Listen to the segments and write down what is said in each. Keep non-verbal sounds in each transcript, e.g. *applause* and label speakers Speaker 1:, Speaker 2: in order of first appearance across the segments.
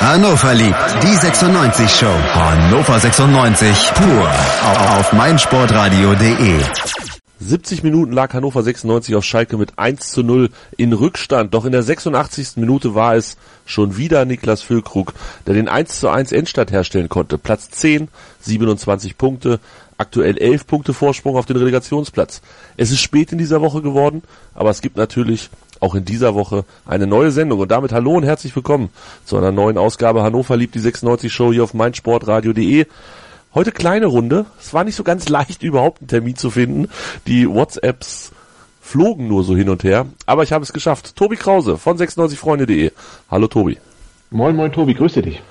Speaker 1: Hannover liebt die 96 Show. Hannover 96 pur auf meinsportradio.de.
Speaker 2: 70 Minuten lag Hannover 96 auf Schalke mit 1 zu 0 in Rückstand. Doch in der 86. Minute war es schon wieder Niklas Füllkrug, der den 1 zu 1 Endstand herstellen konnte. Platz 10, 27 Punkte, aktuell 11 Punkte Vorsprung auf den Relegationsplatz. Es ist spät in dieser Woche geworden, aber es gibt natürlich auch in dieser Woche eine neue Sendung. Und damit hallo und herzlich willkommen zu einer neuen Ausgabe Hannover liebt die 96 Show hier auf meinsportradio.de. Heute kleine Runde. Es war nicht so ganz *laughs* leicht, überhaupt einen Termin zu finden. Die WhatsApps flogen nur so hin und her. Aber ich habe es geschafft. Tobi Krause von 96freunde.de. Hallo Tobi.
Speaker 3: Moin, moin Tobi, grüße dich.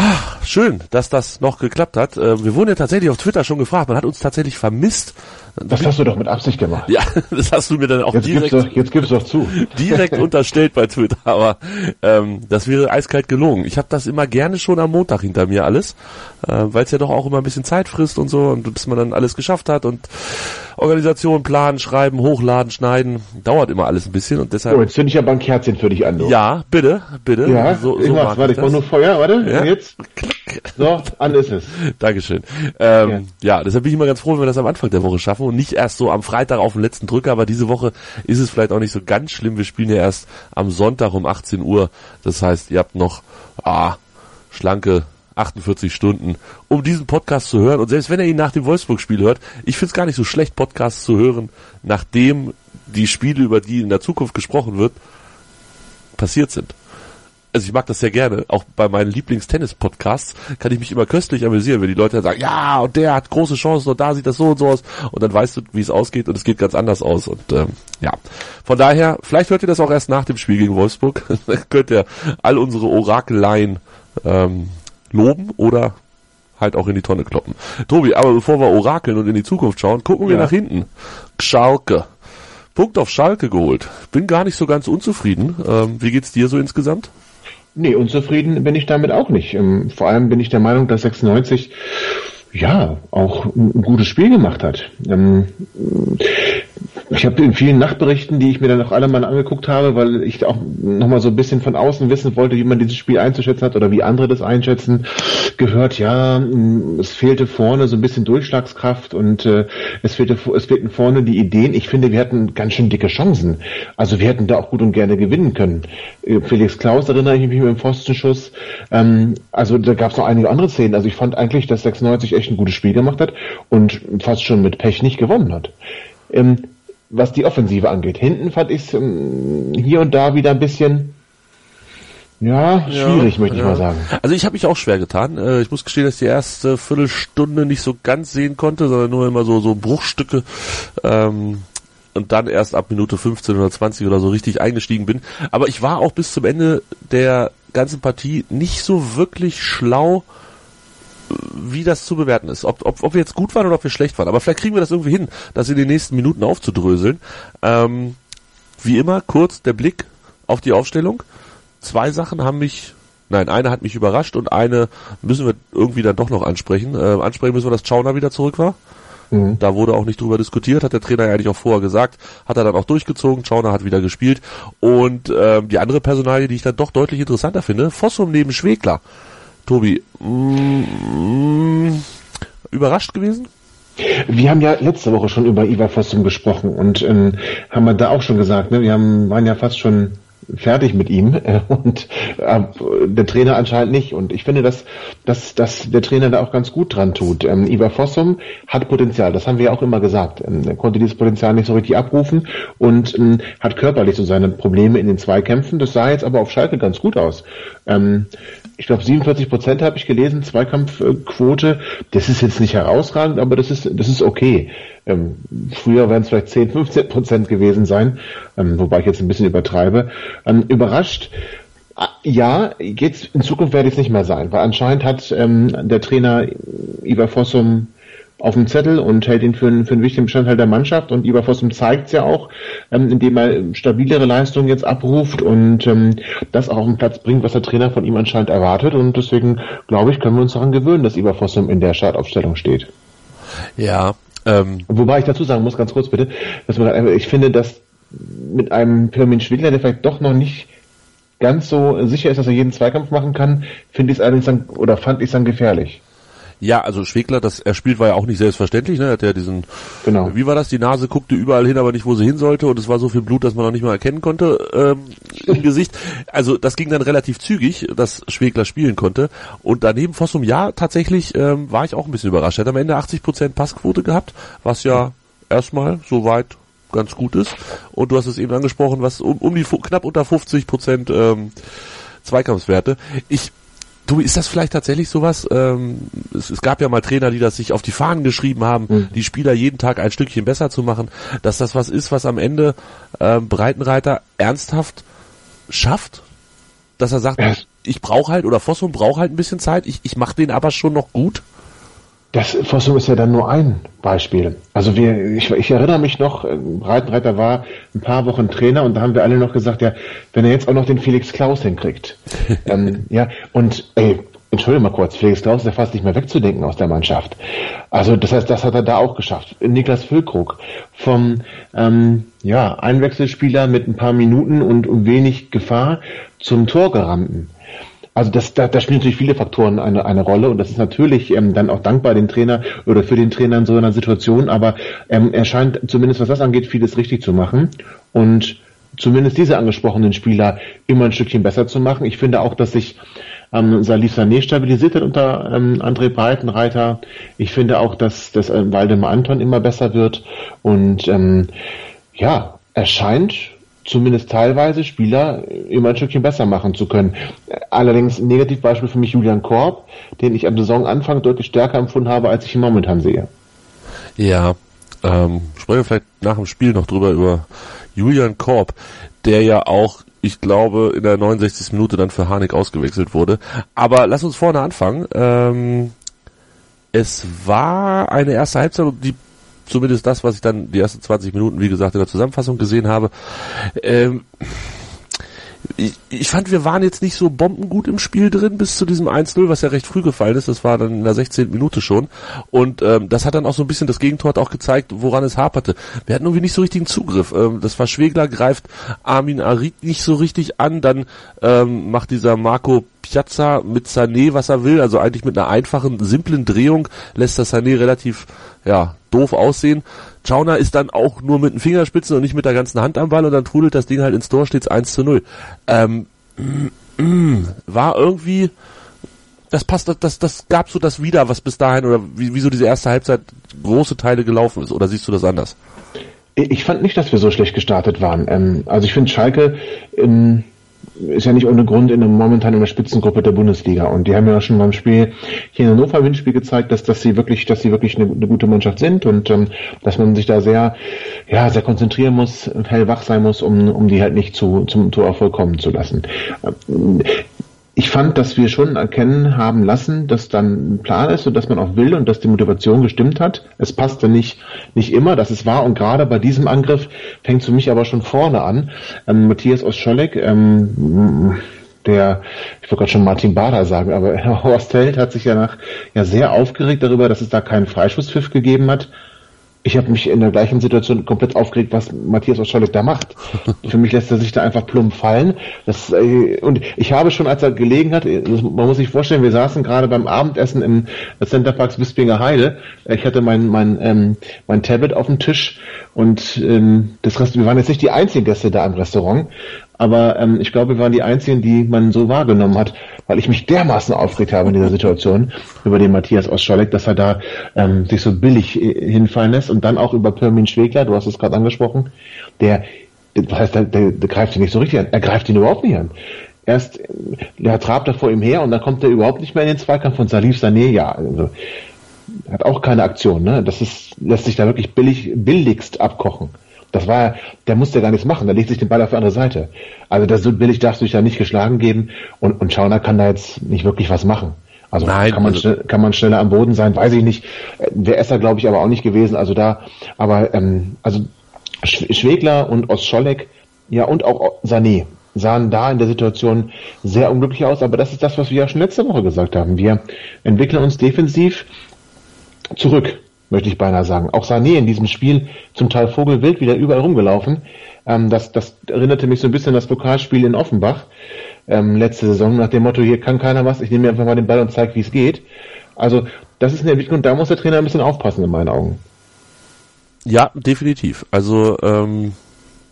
Speaker 2: Ach, schön, dass das noch geklappt hat. Äh, wir wurden ja tatsächlich auf Twitter schon gefragt. Man hat uns tatsächlich vermisst.
Speaker 3: Das hast du doch mit Absicht gemacht.
Speaker 2: Ja, *laughs* das hast du mir dann auch
Speaker 3: jetzt
Speaker 2: direkt,
Speaker 3: gib's doch, jetzt gib's doch zu.
Speaker 2: direkt *laughs* unterstellt bei Twitter. Aber ähm, das wäre eiskalt gelogen. Ich habe das immer gerne schon am Montag hinter mir alles, äh, weil es ja doch auch immer ein bisschen Zeit frisst und so und bis man dann alles geschafft hat und Organisation, planen, schreiben, hochladen, schneiden, dauert immer alles ein bisschen und deshalb.
Speaker 3: Oh, jetzt zünd ich aber ein Kerzchen für dich an. Du.
Speaker 2: Ja, bitte, bitte.
Speaker 3: Ja, so, so mach's, warte, ich brauche nur Feuer, warte, ja? jetzt. So, an ist es.
Speaker 2: Dankeschön. Ähm, ja. ja, deshalb bin ich immer ganz froh, wenn wir das am Anfang der Woche schaffen und nicht erst so am Freitag auf den letzten Drücker, aber diese Woche ist es vielleicht auch nicht so ganz schlimm. Wir spielen ja erst am Sonntag um 18 Uhr. Das heißt, ihr habt noch ah, schlanke 48 Stunden, um diesen Podcast zu hören. Und selbst wenn er ihn nach dem Wolfsburg-Spiel hört, ich finde es gar nicht so schlecht, Podcasts zu hören, nachdem die Spiele, über die in der Zukunft gesprochen wird, passiert sind. Also ich mag das sehr gerne. Auch bei meinen Lieblings-Tennis-Podcasts kann ich mich immer köstlich amüsieren, wenn die Leute dann sagen, ja, und der hat große Chancen und da sieht das so und so aus. Und dann weißt du, wie es ausgeht und es geht ganz anders aus. Und ähm, ja, von daher, vielleicht hört ihr das auch erst nach dem Spiel gegen Wolfsburg. *laughs* dann könnt ihr all unsere Orakeleien ähm, loben oder halt auch in die Tonne kloppen. Tobi, aber bevor wir orakeln und in die Zukunft schauen, gucken wir nach hinten. Schalke. Punkt auf Schalke geholt. Bin gar nicht so ganz unzufrieden. Ähm, wie geht's dir so insgesamt?
Speaker 3: Nee, unzufrieden bin ich damit auch nicht. Ähm, vor allem bin ich der Meinung, dass 96 ja auch ein gutes Spiel gemacht hat. Ich habe in vielen Nachtberichten, die ich mir dann auch alle mal angeguckt habe, weil ich auch nochmal so ein bisschen von außen wissen wollte, wie man dieses Spiel einzuschätzen hat oder wie andere das einschätzen, gehört, ja, es fehlte vorne so ein bisschen Durchschlagskraft und äh, es, fehlte, es fehlten vorne die Ideen. Ich finde, wir hatten ganz schön dicke Chancen. Also wir hätten da auch gut und gerne gewinnen können. Äh, Felix Klaus erinnere ich mich mit dem Pfostenschuss. Ähm, also da gab es noch einige andere Szenen. Also ich fand eigentlich, dass 96 echt ein gutes Spiel gemacht hat und fast schon mit Pech nicht gewonnen hat. Ähm, was die Offensive angeht. Hinten fand ich es ähm, hier und da wieder ein bisschen ja, schwierig, ja, möchte ich ja. mal sagen.
Speaker 2: Also ich habe mich auch schwer getan. Äh, ich muss gestehen, dass ich die erste Viertelstunde nicht so ganz sehen konnte, sondern nur immer so so Bruchstücke. Ähm, und dann erst ab Minute 15 oder 20 oder so richtig eingestiegen bin. Aber ich war auch bis zum Ende der ganzen Partie nicht so wirklich schlau, wie das zu bewerten ist. Ob, ob, ob wir jetzt gut waren oder ob wir schlecht waren. Aber vielleicht kriegen wir das irgendwie hin, das in den nächsten Minuten aufzudröseln. Ähm, wie immer, kurz der Blick auf die Aufstellung. Zwei Sachen haben mich, nein, eine hat mich überrascht und eine müssen wir irgendwie dann doch noch ansprechen. Äh, ansprechen müssen wir, dass Chauner wieder zurück war. Mhm. Da wurde auch nicht drüber diskutiert, hat der Trainer ja eigentlich auch vorher gesagt, hat er dann auch durchgezogen, Schauner hat wieder gespielt. Und ähm, die andere Personalie, die ich dann doch deutlich interessanter finde, Fossum neben Schwegler. Tobi, mm, überrascht gewesen?
Speaker 3: Wir haben ja letzte Woche schon über Ivar Fossum gesprochen und ähm, haben wir da auch schon gesagt, ne? wir haben, waren ja fast schon fertig mit ihm äh, und äh, der Trainer anscheinend nicht. Und ich finde, dass, dass, dass der Trainer da auch ganz gut dran tut. Ähm, Ivar Fossum hat Potenzial, das haben wir ja auch immer gesagt. Ähm, er konnte dieses Potenzial nicht so richtig abrufen und ähm, hat körperlich so seine Probleme in den Zweikämpfen. Das sah jetzt aber auf Schalke ganz gut aus. Ähm, ich glaube 47 Prozent habe ich gelesen, Zweikampfquote. Das ist jetzt nicht herausragend, aber das ist, das ist okay. Ähm, früher werden es vielleicht 10, 15 Prozent gewesen sein, ähm, wobei ich jetzt ein bisschen übertreibe. Ähm, überrascht, ah, ja, geht's in Zukunft werde ich es nicht mehr sein, weil anscheinend hat ähm, der Trainer Ivar Fossum auf dem Zettel und hält ihn für, einen, für einen wichtigen Bestandteil der Mannschaft und Ivar Fossum zeigt es ja auch, ähm, indem er stabilere Leistungen jetzt abruft und ähm, das auch auf den Platz bringt, was der Trainer von ihm anscheinend erwartet und deswegen glaube ich, können wir uns daran gewöhnen, dass Ivar Fossum in der Startaufstellung steht.
Speaker 2: Ja.
Speaker 3: Ähm. Wobei ich dazu sagen muss, ganz kurz bitte, dass man, ich finde, dass mit einem Pirmin Schwegler, der vielleicht doch noch nicht ganz so sicher ist, dass er jeden Zweikampf machen kann, finde ich es allerdings dann, oder fand ich es dann gefährlich.
Speaker 2: Ja, also Schwegler, das er spielt, war ja auch nicht selbstverständlich. Ne? Er hat ja diesen, genau. wie war das? Die Nase guckte überall hin, aber nicht, wo sie hin sollte, und es war so viel Blut, dass man noch nicht mal erkennen konnte ähm, im *laughs* Gesicht. Also das ging dann relativ zügig, dass Schwegler spielen konnte. Und daneben Fossum, ja, tatsächlich ähm, war ich auch ein bisschen überrascht. Er hat am Ende 80% Passquote gehabt, was ja erstmal soweit ganz gut ist. Und du hast es eben angesprochen, was um, um die knapp unter 50 Prozent ähm, Zweikampfswerte. Ich Du, ist das vielleicht tatsächlich sowas? Ähm, es, es, gab ja mal Trainer, die das sich auf die Fahnen geschrieben haben, mhm. die Spieler jeden Tag ein Stückchen besser zu machen, dass das was ist, was am Ende ähm, Breitenreiter ernsthaft schafft, dass er sagt, ich brauche halt oder Fossum braucht halt ein bisschen Zeit, ich, ich mache den aber schon noch gut.
Speaker 3: Das Fossum ist ja dann nur ein Beispiel. Also wir, ich, ich erinnere mich noch, äh, Breitenreiter war ein paar Wochen Trainer und da haben wir alle noch gesagt, ja, wenn er jetzt auch noch den Felix Klaus hinkriegt. *laughs* ähm, ja, und ey, Entschuldigung mal kurz, Felix Klaus ist ja fast nicht mehr wegzudenken aus der Mannschaft. Also das heißt, das hat er da auch geschafft. Niklas Füllkrug vom ähm, ja, Einwechselspieler mit ein paar Minuten und wenig Gefahr zum Torgerannten. Also das, da, da spielen natürlich viele Faktoren eine, eine Rolle und das ist natürlich ähm, dann auch dankbar den Trainer oder für den Trainer in so einer Situation, aber ähm, er scheint zumindest was das angeht, vieles richtig zu machen und zumindest diese angesprochenen Spieler immer ein Stückchen besser zu machen. Ich finde auch, dass sich ähm, Salif Sané stabilisiert hat unter ähm, André Breitenreiter. Ich finde auch, dass, dass äh, Waldemar Anton immer besser wird und ähm, ja, er scheint zumindest teilweise Spieler immer ein Stückchen besser machen zu können. Allerdings ein Negativbeispiel für mich Julian Korb, den ich am Saisonanfang deutlich stärker empfunden habe, als ich ihn momentan sehe.
Speaker 2: Ja, ähm, sprechen wir vielleicht nach dem Spiel noch drüber über Julian Korb, der ja auch, ich glaube, in der 69. Minute dann für Harnik ausgewechselt wurde. Aber lass uns vorne anfangen. Ähm, es war eine erste Halbzeit, die zumindest das, was ich dann die ersten 20 Minuten, wie gesagt, in der Zusammenfassung gesehen habe. Ähm, ich, ich fand, wir waren jetzt nicht so bombengut im Spiel drin bis zu diesem 1-0, was ja recht früh gefallen ist. Das war dann in der 16. Minute schon. Und ähm, das hat dann auch so ein bisschen das Gegentor auch gezeigt, woran es haperte. Wir hatten irgendwie nicht so richtigen Zugriff. Ähm, das war Schwegler, greift Armin Arid nicht so richtig an. Dann ähm, macht dieser Marco Piazza mit Sané, was er will. Also eigentlich mit einer einfachen, simplen Drehung lässt das Sané relativ ja, doof aussehen. Chauner ist dann auch nur mit den Fingerspitzen und nicht mit der ganzen Hand am Ball und dann trudelt das Ding halt ins Tor, steht's 1 zu 0. Ähm, *clears throat* war irgendwie, das passt, das, das gab so das wieder, was bis dahin oder wie, wie diese erste Halbzeit große Teile gelaufen ist. Oder siehst du das anders?
Speaker 3: Ich fand nicht, dass wir so schlecht gestartet waren. Ähm, also ich finde Schalke, ähm, ist ja nicht ohne Grund in der, momentan in der Spitzengruppe der Bundesliga. Und die haben ja schon beim Spiel hier in Hannover im Spiel gezeigt, dass, dass sie wirklich, dass sie wirklich eine, eine gute Mannschaft sind und ähm, dass man sich da sehr, ja, sehr konzentrieren muss, hellwach sein muss, um, um die halt nicht zu, zum Torerfolg kommen zu lassen ich fand, dass wir schon erkennen haben lassen, dass dann ein Plan ist und dass man auch will und dass die Motivation gestimmt hat. Es passte nicht, nicht immer, das ist wahr. Und gerade bei diesem Angriff fängt für mich aber schon vorne an. Ähm, Matthias Oscholek, ähm, der, ich wollte gerade schon Martin Bader sagen, aber *laughs* Horst Held hat sich ja nach, ja sehr aufgeregt darüber, dass es da keinen Freischusspfiff gegeben hat ich habe mich in der gleichen Situation komplett aufgeregt, was Matthias Oscholek da macht. *laughs* Für mich lässt er sich da einfach plump fallen. Das, äh, und ich habe schon, als er gelegen hat, man muss sich vorstellen, wir saßen gerade beim Abendessen im Centerparks Wispinger Heide. Ich hatte mein, mein, ähm, mein Tablet auf dem Tisch und ähm, das Rest, wir waren jetzt nicht die einzigen Gäste da im Restaurant, aber ähm, ich glaube, wir waren die einzigen, die man so wahrgenommen hat weil ich mich dermaßen aufgeregt habe in dieser Situation über den Matthias Ostscholek, dass er da ähm, sich so billig äh, hinfallen lässt und dann auch über Pirmin Schwegler, du hast es gerade angesprochen, der, was heißt, der, der, der greift ihn nicht so richtig an, er greift ihn überhaupt nicht an. Erst, der trabt er vor ihm her und dann kommt er überhaupt nicht mehr in den Zweikampf von Salif Sané, ja, also, hat auch keine Aktion, ne? Das ist, lässt sich da wirklich billig, billigst abkochen. Das war, der musste gar nichts machen, der legt sich den Ball auf die andere Seite. Also das so billig darfst du dich da nicht geschlagen geben und, und Schauner kann da jetzt nicht wirklich was machen. Also Nein, kann man also kann man schneller am Boden sein, weiß ich nicht. Wäre Esser glaube ich aber auch nicht gewesen. Also da, aber ähm, also Schwegler und Ostscholek, ja und auch Sané sahen da in der Situation sehr unglücklich aus. Aber das ist das, was wir ja schon letzte Woche gesagt haben. Wir entwickeln uns defensiv zurück möchte ich beinahe sagen. Auch Sané in diesem Spiel zum Teil Vogelwild wieder überall rumgelaufen. Ähm, das, das erinnerte mich so ein bisschen an das Pokalspiel in Offenbach. ähm, letzte Saison nach dem Motto, hier kann keiner was, ich nehme mir einfach mal den Ball und zeige, wie es geht. Also das ist eine Entwicklung, da muss der Trainer ein bisschen aufpassen in meinen Augen.
Speaker 2: Ja, definitiv. Also ähm,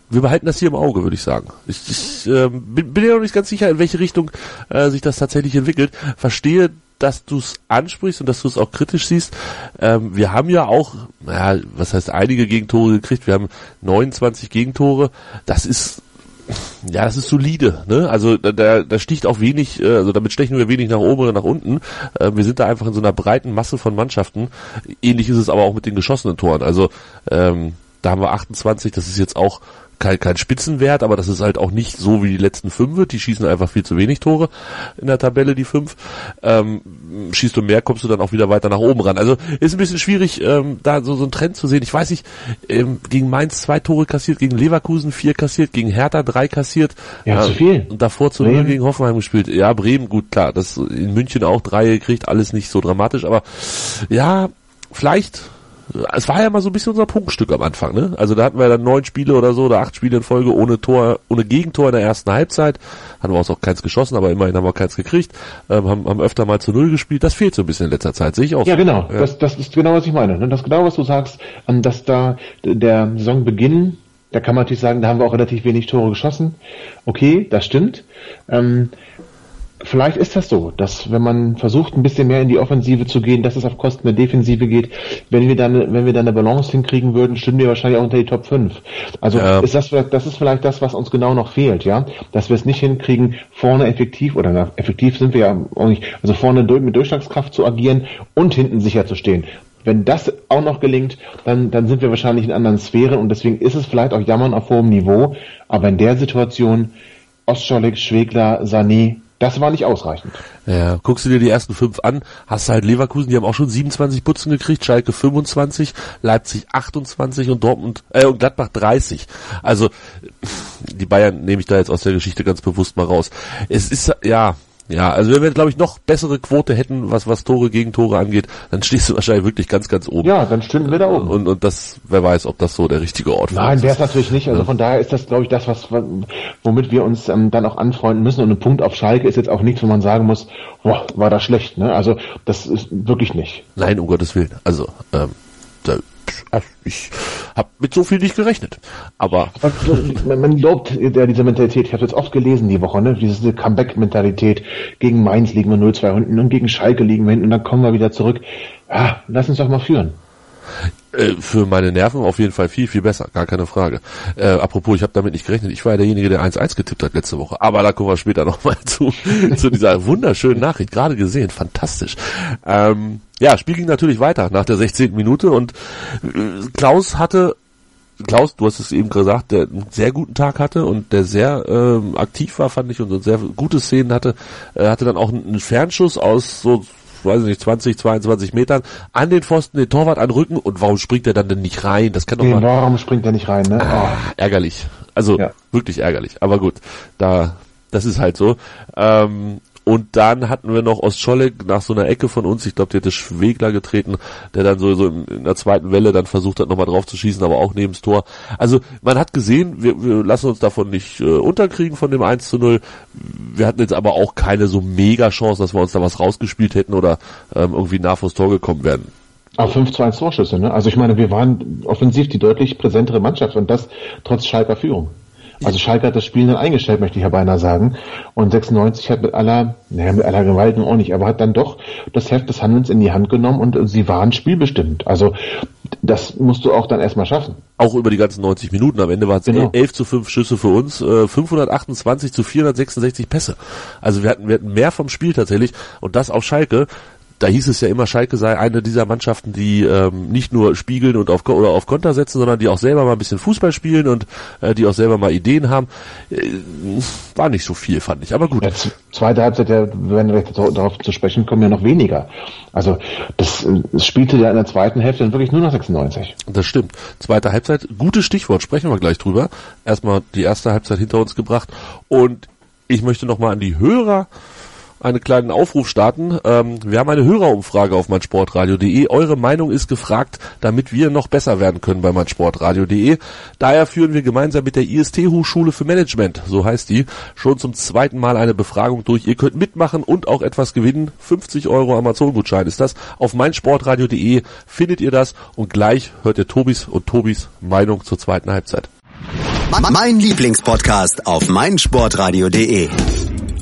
Speaker 2: wir behalten das hier im Auge, würde ich sagen. Ich, ich äh, bin, bin ja noch nicht ganz sicher, in welche Richtung äh, sich das tatsächlich entwickelt. Verstehe, dass du es ansprichst und dass du es auch kritisch siehst. Ähm, wir haben ja auch, naja, was heißt einige Gegentore gekriegt. Wir haben 29 Gegentore. Das ist ja, das ist solide, ne? Also da, da sticht auch wenig, äh, also damit stechen wir wenig nach oben oder nach unten. Äh, wir sind da einfach in so einer breiten Masse von Mannschaften. Ähnlich ist es aber auch mit den geschossenen Toren. Also ähm, da haben wir 28, das ist jetzt auch kein, kein Spitzenwert, aber das ist halt auch nicht so wie die letzten fünf. Die schießen einfach viel zu wenig Tore in der Tabelle, die fünf. Ähm, schießt du mehr, kommst du dann auch wieder weiter nach oben ran. Also ist ein bisschen schwierig, ähm, da so, so einen Trend zu sehen. Ich weiß nicht, ähm, gegen Mainz zwei Tore kassiert, gegen Leverkusen vier kassiert, gegen Hertha drei kassiert.
Speaker 3: Ja, äh, zu viel.
Speaker 2: Und davor zu null gegen Hoffenheim gespielt. Ja, Bremen, gut, klar, das in München auch drei gekriegt, alles nicht so dramatisch, aber ja, vielleicht es war ja mal so ein bisschen unser Punktstück am Anfang, ne? Also da hatten wir dann neun Spiele oder so, oder acht Spiele in Folge ohne Tor, ohne Gegentor in der ersten Halbzeit. Hatten wir auch keins geschossen, aber immerhin haben wir keins gekriegt. Ähm, haben, haben öfter mal zu Null gespielt. Das fehlt so ein bisschen in letzter Zeit, sehe ich auch.
Speaker 3: Ja, genau. Ja. Das, das ist genau, was ich meine. Ne? Das ist genau, was du sagst, ähm, dass da der Saisonbeginn, da kann man natürlich sagen, da haben wir auch relativ wenig Tore geschossen. Okay, das stimmt. Ähm, vielleicht ist das so, dass wenn man versucht, ein bisschen mehr in die Offensive zu gehen, dass es auf Kosten der Defensive geht. Wenn wir dann, wenn wir dann eine Balance hinkriegen würden, stünden wir wahrscheinlich auch unter die Top 5. Also ja. ist das vielleicht, das ist vielleicht das, was uns genau noch fehlt, ja, dass wir es nicht hinkriegen, vorne effektiv oder na, effektiv sind wir ja auch nicht, also vorne mit Durchschlagskraft zu agieren und hinten sicher zu stehen. Wenn das auch noch gelingt, dann, dann sind wir wahrscheinlich in anderen Sphären und deswegen ist es vielleicht auch Jammern auf hohem Niveau, aber in der Situation Ostschollig, Schwegler, Sané, das war nicht ausreichend.
Speaker 2: Ja, guckst du dir die ersten fünf an, hast du halt Leverkusen, die haben auch schon 27 Putzen gekriegt, Schalke 25, Leipzig 28 und Dortmund äh, und Gladbach 30. Also die Bayern nehme ich da jetzt aus der Geschichte ganz bewusst mal raus. Es ist ja, ja, also wenn wir, glaube ich, noch bessere Quote hätten, was, was Tore gegen Tore angeht, dann stehst du *laughs* wahrscheinlich wirklich ganz, ganz oben.
Speaker 3: Ja, dann stünden wir da oben.
Speaker 2: Und, und das, wer weiß, ob das so der richtige Ort
Speaker 3: wäre. Nein, wäre es natürlich nicht. Also ja. von daher ist das, glaube ich, das, was, womit wir uns ähm, dann auch anfreunden müssen. Und ein Punkt auf Schalke ist jetzt auch nichts, wo man sagen muss, boah, war das schlecht. Ne? Also das ist wirklich nicht.
Speaker 2: Nein, um Gottes Willen. Also, ähm, da, ich habe mit so viel nicht gerechnet. Aber
Speaker 3: man, lobt ja diese Mentalität. Ich habe jetzt oft gelesen die Woche, ne? Diese Comeback-Mentalität. Gegen Mainz liegen wir 0-2 hinten und gegen Schalke liegen wir hinten und dann kommen wir wieder zurück. Ja, lass uns doch mal führen.
Speaker 2: Äh, für meine Nerven auf jeden Fall viel, viel besser, gar keine Frage. Äh, apropos, ich habe damit nicht gerechnet, ich war ja derjenige, der 1-1 getippt hat letzte Woche. Aber da kommen wir später *laughs* nochmal zu, zu dieser wunderschönen Nachricht, gerade gesehen, fantastisch. Ähm, ja, Spiel ging natürlich weiter nach der 16. Minute und äh, Klaus hatte Klaus, du hast es eben gesagt, der einen sehr guten Tag hatte und der sehr ähm, aktiv war, fand ich, und so sehr gute Szenen hatte, äh, hatte dann auch einen Fernschuss aus so weiß ich nicht, 20, 22 Metern an den Pfosten, den Torwart anrücken und warum springt er dann denn nicht rein? Das kann doch nee, mal.
Speaker 3: Warum springt er nicht rein, ne?
Speaker 2: Ah, ärgerlich. Also ja. wirklich ärgerlich. Aber gut, da das ist halt so. Ähm, und dann hatten wir noch Ostscholek nach so einer Ecke von uns, ich glaube, der hätte Schwegler getreten, der dann so, so in der zweiten Welle dann versucht hat, nochmal drauf zu schießen, aber auch neben das Tor. Also man hat gesehen, wir, wir lassen uns davon nicht äh, unterkriegen von dem 1 zu 0. Wir hatten jetzt aber auch keine so mega Chance, dass wir uns da was rausgespielt hätten oder ähm, irgendwie nah vors Tor gekommen werden.
Speaker 3: Aber 5 zu 1 Torschüsse, ne? Also ich meine, wir waren offensiv die deutlich präsentere Mannschaft und das trotz Schalker Führung. Also Schalke hat das Spiel dann eingestellt, möchte ich ja beinahe sagen. Und 96 hat mit aller, naja, mit aller Gewalt auch nicht, aber hat dann doch das Heft des Handelns in die Hand genommen und sie waren spielbestimmt. Also das musst du auch dann erstmal schaffen.
Speaker 2: Auch über die ganzen 90 Minuten. Am Ende waren es genau. 11 zu 5 Schüsse für uns, 528 äh, zu 466 Pässe. Also wir hatten, wir hatten mehr vom Spiel tatsächlich und das auf Schalke da hieß es ja immer, Schalke sei eine dieser Mannschaften, die ähm, nicht nur spiegeln und auf oder auf Konter setzen, sondern die auch selber mal ein bisschen Fußball spielen und äh, die auch selber mal Ideen haben. Äh, war nicht so viel, fand ich. Aber gut. Ja,
Speaker 3: zweite Halbzeit, ja, wenn wir darauf zu sprechen kommen, ja noch weniger. Also das, das spielte ja in der zweiten Hälfte dann wirklich nur noch 96.
Speaker 2: Das stimmt. Zweite Halbzeit, gutes Stichwort, sprechen wir gleich drüber. Erstmal die erste Halbzeit hinter uns gebracht und ich möchte nochmal an die Hörer einen kleinen Aufruf starten. Ähm, wir haben eine Hörerumfrage auf meinsportradio.de. Eure Meinung ist gefragt, damit wir noch besser werden können bei meinsportradio.de. Daher führen wir gemeinsam mit der IST Hochschule für Management, so heißt die, schon zum zweiten Mal eine Befragung durch. Ihr könnt mitmachen und auch etwas gewinnen. 50 Euro Amazon-Gutschein ist das. Auf meinsportradio.de findet ihr das und gleich hört ihr Tobis und Tobis Meinung zur zweiten Halbzeit.
Speaker 1: Mein Lieblingspodcast auf meinsportradio.de.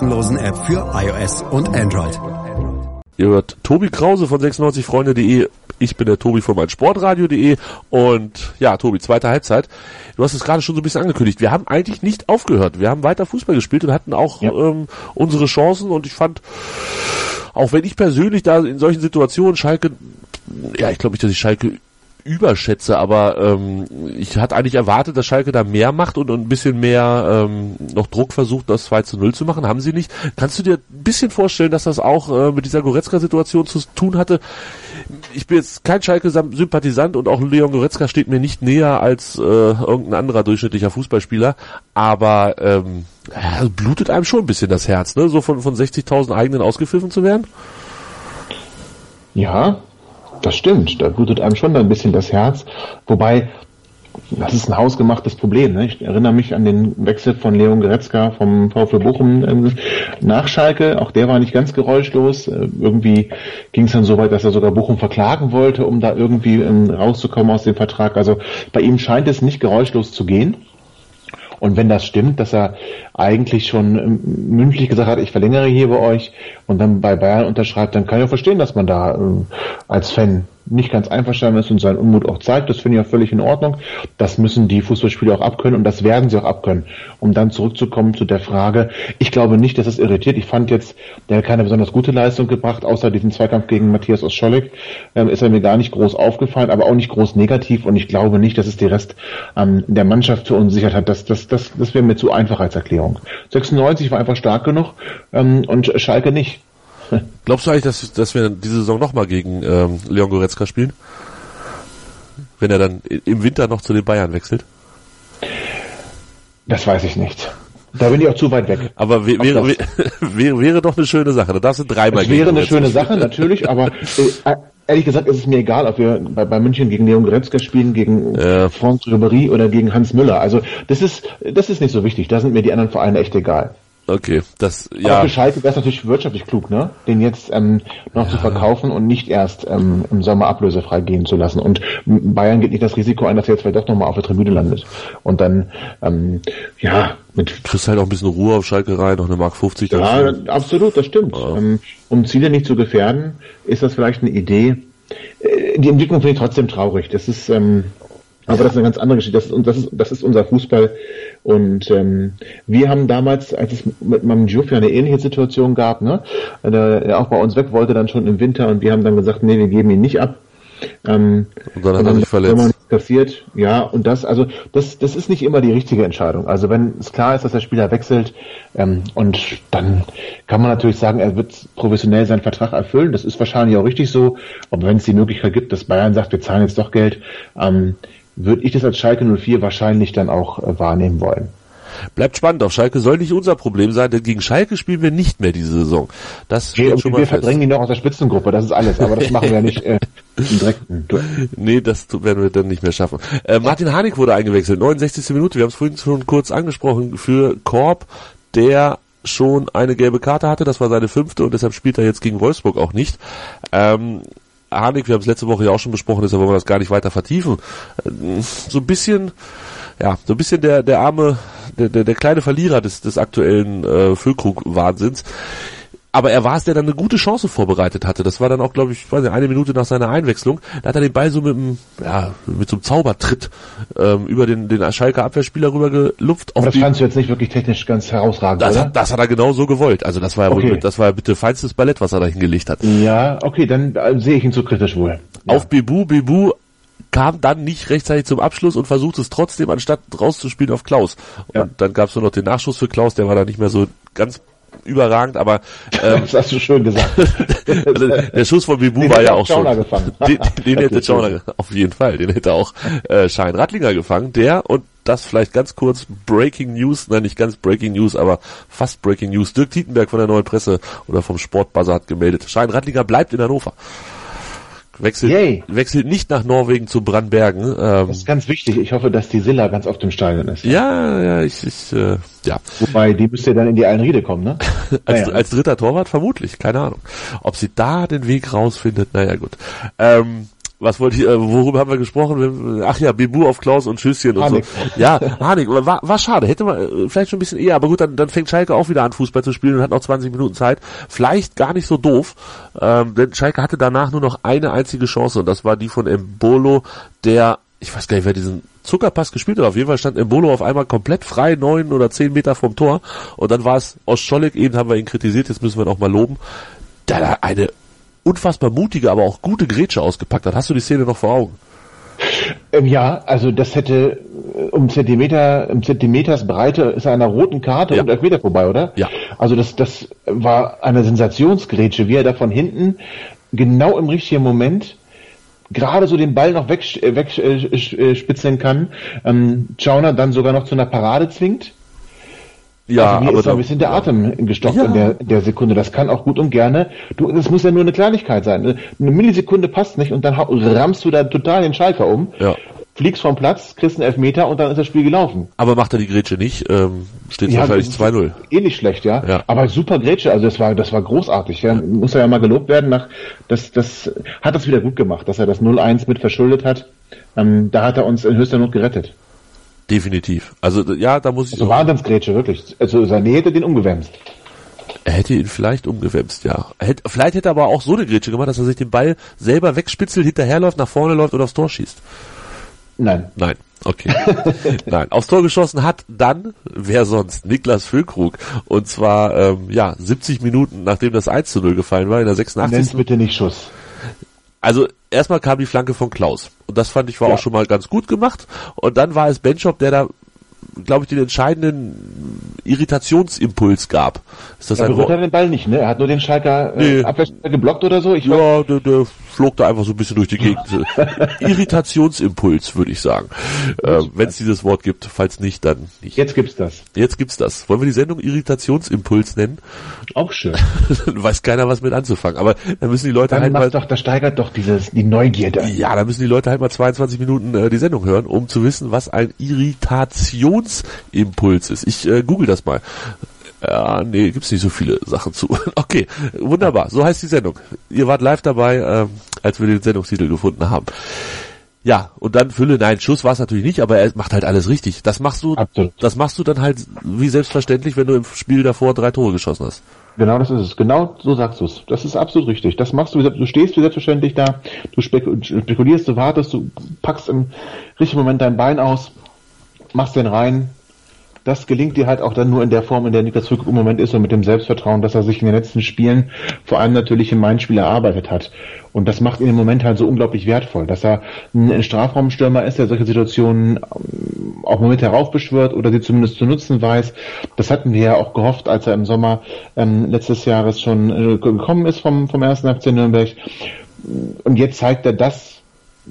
Speaker 1: App für iOS und Android.
Speaker 2: Ihr hört Tobi Krause von 96freunde.de. Ich bin der Tobi von meinsportradio.de und ja, Tobi, zweite Halbzeit. Du hast es gerade schon so ein bisschen angekündigt. Wir haben eigentlich nicht aufgehört. Wir haben weiter Fußball gespielt und hatten auch ja. ähm, unsere Chancen und ich fand, auch wenn ich persönlich da in solchen Situationen Schalke, ja, ich glaube nicht, dass ich Schalke überschätze, aber ähm, ich hatte eigentlich erwartet, dass Schalke da mehr macht und, und ein bisschen mehr ähm, noch Druck versucht, das 2 zu 0 zu machen. Haben sie nicht. Kannst du dir ein bisschen vorstellen, dass das auch äh, mit dieser Goretzka-Situation zu tun hatte? Ich bin jetzt kein Schalke-Sympathisant und auch Leon Goretzka steht mir nicht näher als äh, irgendein anderer durchschnittlicher Fußballspieler, aber ähm, ja, blutet einem schon ein bisschen das Herz, ne? so von, von 60.000 eigenen ausgepfiffen zu werden.
Speaker 3: Ja, das stimmt, da blutet einem schon ein bisschen das Herz. Wobei, das ist ein hausgemachtes Problem. Ne? Ich erinnere mich an den Wechsel von Leon Goretzka vom VfL Bochum ähm, nach Schalke. Auch der war nicht ganz geräuschlos. Äh, irgendwie ging es dann so weit, dass er sogar Bochum verklagen wollte, um da irgendwie ähm, rauszukommen aus dem Vertrag. Also bei ihm scheint es nicht geräuschlos zu gehen. Und wenn das stimmt, dass er eigentlich schon ähm, mündlich gesagt hat, ich verlängere hier bei euch und dann bei Bayern unterschreibt, dann kann ich auch verstehen, dass man da äh, als Fan nicht ganz einverstanden ist und seinen Unmut auch zeigt. Das finde ich auch völlig in Ordnung. Das müssen die Fußballspieler auch abkönnen und das werden sie auch abkönnen. Um dann zurückzukommen zu der Frage, ich glaube nicht, dass es irritiert. Ich fand jetzt, der hat keine besonders gute Leistung gebracht, außer diesen Zweikampf gegen Matthias Oscholek, ähm, ist er mir gar nicht groß aufgefallen, aber auch nicht groß negativ und ich glaube nicht, dass es die Rest ähm, der Mannschaft verunsichert hat. Das, das, das, das wäre mir zu einfach als Erklärung. 96 war einfach stark genug ähm, und Schalke nicht. *laughs*
Speaker 2: Glaubst du eigentlich, dass, dass wir diese Saison nochmal gegen ähm, Leon Goretzka spielen? Wenn er dann im Winter noch zu den Bayern wechselt?
Speaker 3: Das weiß ich nicht. Da bin ich auch zu weit weg.
Speaker 2: Aber wäre, wäre, *laughs* wäre, wäre doch eine schöne Sache. Da darfst du dreimal
Speaker 3: Es wäre eine schöne Sache, natürlich, aber *laughs* äh, ehrlich gesagt ist es mir egal, ob wir bei, bei München gegen Leon Goretzka spielen, gegen ja. Franck Ribéry oder gegen Hans Müller. Also das ist, das ist nicht so wichtig. Da sind mir die anderen Vereine echt egal.
Speaker 2: Okay, das ja.
Speaker 3: Aber für Schalke wäre es natürlich wirtschaftlich klug, ne? Den jetzt ähm, noch ja. zu verkaufen und nicht erst ähm, im Sommer ablösefrei gehen zu lassen. Und Bayern geht nicht das Risiko ein, dass er jetzt vielleicht doch nochmal auf der Tribüne landet. Und dann, ähm, ja,
Speaker 2: mit. Du kriegst halt auch ein bisschen Ruhe auf Schalke rein, noch eine Mark 50
Speaker 3: Ja, dafür. absolut, das stimmt. Ja. Ähm, um Ziele nicht zu gefährden, ist das vielleicht eine Idee. Äh, die Entwicklung finde ich trotzdem traurig. Das ist, ähm, aber das ist eine ganz andere Geschichte. Das ist, das ist, das ist unser Fußball. Und ähm, wir haben damals, als es mit meinem Giuffre eine ähnliche Situation gab, ne, der auch bei uns weg wollte dann schon im Winter und wir haben dann gesagt, nee, wir geben ihn nicht ab.
Speaker 2: Ähm, und dann hat er sich verletzt.
Speaker 3: Passiert, ja, und das, also das, das ist nicht immer die richtige Entscheidung. Also wenn es klar ist, dass der Spieler wechselt, ähm, und dann kann man natürlich sagen, er wird professionell seinen Vertrag erfüllen. Das ist wahrscheinlich auch richtig so. Aber wenn es die Möglichkeit gibt, dass Bayern sagt, wir zahlen jetzt doch Geld, ähm, würde ich das als Schalke 04 wahrscheinlich dann auch äh, wahrnehmen wollen.
Speaker 2: Bleibt spannend auf Schalke, soll nicht unser Problem sein, denn gegen Schalke spielen wir nicht mehr diese Saison. Das
Speaker 3: steht wir, schon mal Wir fest. verdrängen die noch aus der Spitzengruppe, das ist alles, aber das machen wir nicht äh, im direkten
Speaker 2: Duell. *laughs* Nee, das werden wir dann nicht mehr schaffen. Äh, Martin Hanig wurde eingewechselt, 69. Minute, wir haben es vorhin schon kurz angesprochen, für Korb, der schon eine gelbe Karte hatte, das war seine fünfte und deshalb spielt er jetzt gegen Wolfsburg auch nicht. Ähm, Harnik, wir haben es letzte Woche ja auch schon besprochen, deshalb wollen wir das gar nicht weiter vertiefen. So ein bisschen, ja, so ein bisschen der, der arme, der, der, der kleine Verlierer des, des aktuellen äh, Füllkrug-Wahnsinns aber er war es, der dann eine gute Chance vorbereitet hatte. Das war dann auch, glaube ich, weiß nicht, eine Minute nach seiner Einwechslung. Da hat er den Ball so mit einem, ja, mit so einem Zaubertritt ähm, über den, den Schalker Abwehrspieler rüber gelupft.
Speaker 3: Auf das fandst du jetzt nicht wirklich technisch ganz herausragend,
Speaker 2: das, oder? das hat er genau so gewollt. Also das war ja okay. wohl, das war ja bitte feinstes Ballett, was er da hingelegt hat.
Speaker 3: Ja, okay, dann äh, sehe ich ihn zu kritisch wohl.
Speaker 2: Ja. Auf Bebu, Bebu kam dann nicht rechtzeitig zum Abschluss und versucht es trotzdem, anstatt rauszuspielen auf Klaus. Und ja. dann gab es nur noch den Nachschuss für Klaus, der war da nicht mehr so ganz überragend, aber
Speaker 3: ähm, das hast du schön gesagt. *laughs*
Speaker 2: also, der Schuss von Bibu den war ja auch schon. Gefangen. *laughs* Den, den hätte *laughs* Schauner auf jeden Fall, den hätte auch äh, Schein Rattlinger gefangen, der und das vielleicht ganz kurz Breaking News, nein nicht ganz Breaking News, aber fast Breaking News. Dirk Tietenberg von der Neuen Presse oder vom Sportbuzzer hat gemeldet. Schein Rattlinger bleibt in Hannover wechselt, Yay. wechselt nicht nach Norwegen zu Brandbergen.
Speaker 3: Ähm, das ist ganz wichtig. Ich hoffe, dass die Silla ganz auf dem Stadion ist.
Speaker 2: Ja, ja, ich, ich äh, ja.
Speaker 3: Wobei, die müsste dann in die Einriede kommen, ne? *laughs*
Speaker 2: als, naja. als dritter Torwart vermutlich, keine Ahnung. Ob sie da den Weg rausfindet, naja gut. Ähm, was wollte ich, äh, worüber haben wir gesprochen? Ach ja, Bibu auf Klaus und Schüsschen und Hanik. so. Ja, Hanik, war, war schade. Hätte man äh, vielleicht schon ein bisschen eher, aber gut, dann, dann fängt Schalke auch wieder an, Fußball zu spielen und hat noch 20 Minuten Zeit. Vielleicht gar nicht so doof, ähm, denn Schalke hatte danach nur noch eine einzige Chance und das war die von Embolo, der, ich weiß gar nicht, wer diesen Zuckerpass gespielt hat. Auf jeden Fall stand Embolo auf einmal komplett frei, neun oder zehn Meter vom Tor. Und dann war es aus Scholleck, eben haben wir ihn kritisiert, jetzt müssen wir ihn auch mal loben. Der da eine unfassbar mutige, aber auch gute Grätsche ausgepackt hat. Hast du die Szene noch vor Augen?
Speaker 3: Ähm, ja, also das hätte äh, um Zentimeter, um Zentimeters Breite ist einer roten Karte ja. und Elfmeter vorbei, oder?
Speaker 2: Ja.
Speaker 3: Also das, das war eine Sensationsgrätsche, wie er da von hinten genau im richtigen Moment gerade so den Ball noch wegspitzeln weg, äh, kann, ähm, Chauner dann sogar noch zu einer Parade zwingt ja, also aber ist da ein bisschen der Atem gestockt ja. in, der, in der Sekunde. Das kann auch gut und gerne. Du, das muss ja nur eine Kleinigkeit sein. Eine Millisekunde passt nicht und dann rammst du da total den Schalker um. Ja. Fliegst vom Platz, kriegst einen Elfmeter und dann ist das Spiel gelaufen.
Speaker 2: Aber macht er die Grätsche nicht, ähm, steht ja, wahrscheinlich 2-0.
Speaker 3: Ähnlich eh schlecht, ja. ja. Aber super Grätsche, also das war, das war großartig. Ja. Muss er ja mal gelobt werden. Nach, das, das hat das wieder gut gemacht, dass er das 0-1 mit verschuldet hat. Ähm, da hat er uns in höchster Not gerettet.
Speaker 2: Definitiv. Also ja, da muss ich.
Speaker 3: Also Wahnsinnsgrätsche, wirklich. Also Sané hätte den umgewämst.
Speaker 2: Er hätte ihn vielleicht umgewämst, ja. Er hätte, vielleicht hätte er aber auch so eine Grätsche gemacht, dass er sich den Ball selber wegspitzelt, hinterherläuft, nach vorne läuft oder aufs Tor schießt.
Speaker 3: Nein.
Speaker 2: Nein, okay. *laughs* Nein, aufs Tor geschossen hat dann, wer sonst, Niklas Füllkrug. Und zwar, ähm, ja, 70 Minuten, nachdem das 1 zu 0 gefallen war, in der 86.
Speaker 3: Nenn's bitte nicht Schuss.
Speaker 2: Also erstmal kam die Flanke von Klaus. Und das fand ich war ja. auch schon mal ganz gut gemacht. Und dann war es Benchop, der da glaube ich, den entscheidenden Irritationsimpuls gab.
Speaker 3: Ist das ja, berührt er den Ball nicht, ne? Er hat nur den Schalker äh, nee. Geblockt oder so?
Speaker 2: Ich ja, der, der flog da einfach so ein bisschen durch die Gegend. *laughs* Irritationsimpuls, würde ich sagen. Äh, Wenn es dieses Wort gibt, falls nicht, dann nicht.
Speaker 3: Jetzt gibt's das.
Speaker 2: Jetzt gibt's das. Wollen wir die Sendung Irritationsimpuls nennen?
Speaker 3: Auch schön.
Speaker 2: dann *laughs* weiß keiner was mit anzufangen. Aber da müssen die Leute
Speaker 3: dann
Speaker 2: halt
Speaker 3: mal... doch, das steigert doch dieses, die Neugierde.
Speaker 2: Ja, da müssen die Leute halt mal 22 Minuten äh, die Sendung hören, um zu wissen, was ein Irritationsimpuls ist. Ich äh, google das mal. Ja, nee, gibt's nicht so viele Sachen zu. *laughs* Okay, wunderbar. So heißt die Sendung. Ihr wart live dabei, ähm, als wir den Sendungstitel gefunden haben. Ja, und dann Fülle, nein, Schuss war es natürlich nicht, aber er macht halt alles richtig. Das machst du, Absolut. das machst du dann halt wie selbstverständlich, wenn du im Spiel davor drei Tore geschossen hast.
Speaker 3: Genau, das ist es. Genau so sagst du es. Das ist absolut richtig. Das machst du, du stehst wie selbstverständlich da, du spekulierst, du wartest, du packst im richtigen Moment dein Bein aus, machst den rein, das gelingt dir halt auch dann nur in der Form, in der Niklas Füllkrug im Moment ist und mit dem Selbstvertrauen, dass er sich in den letzten Spielen vor allem natürlich im Main-Spiel erarbeitet hat. Und das macht ihn im Moment halt so unglaublich wertvoll, dass er ein Strafraumstürmer ist, der solche Situationen ähm, auch mal mit heraufbeschwört oder sie zumindest zu nutzen weiß. Das hatten wir ja auch gehofft, als er im Sommer ähm, letztes Jahres schon äh, gekommen ist vom, vom ersten FC Nürnberg. Und jetzt zeigt er das,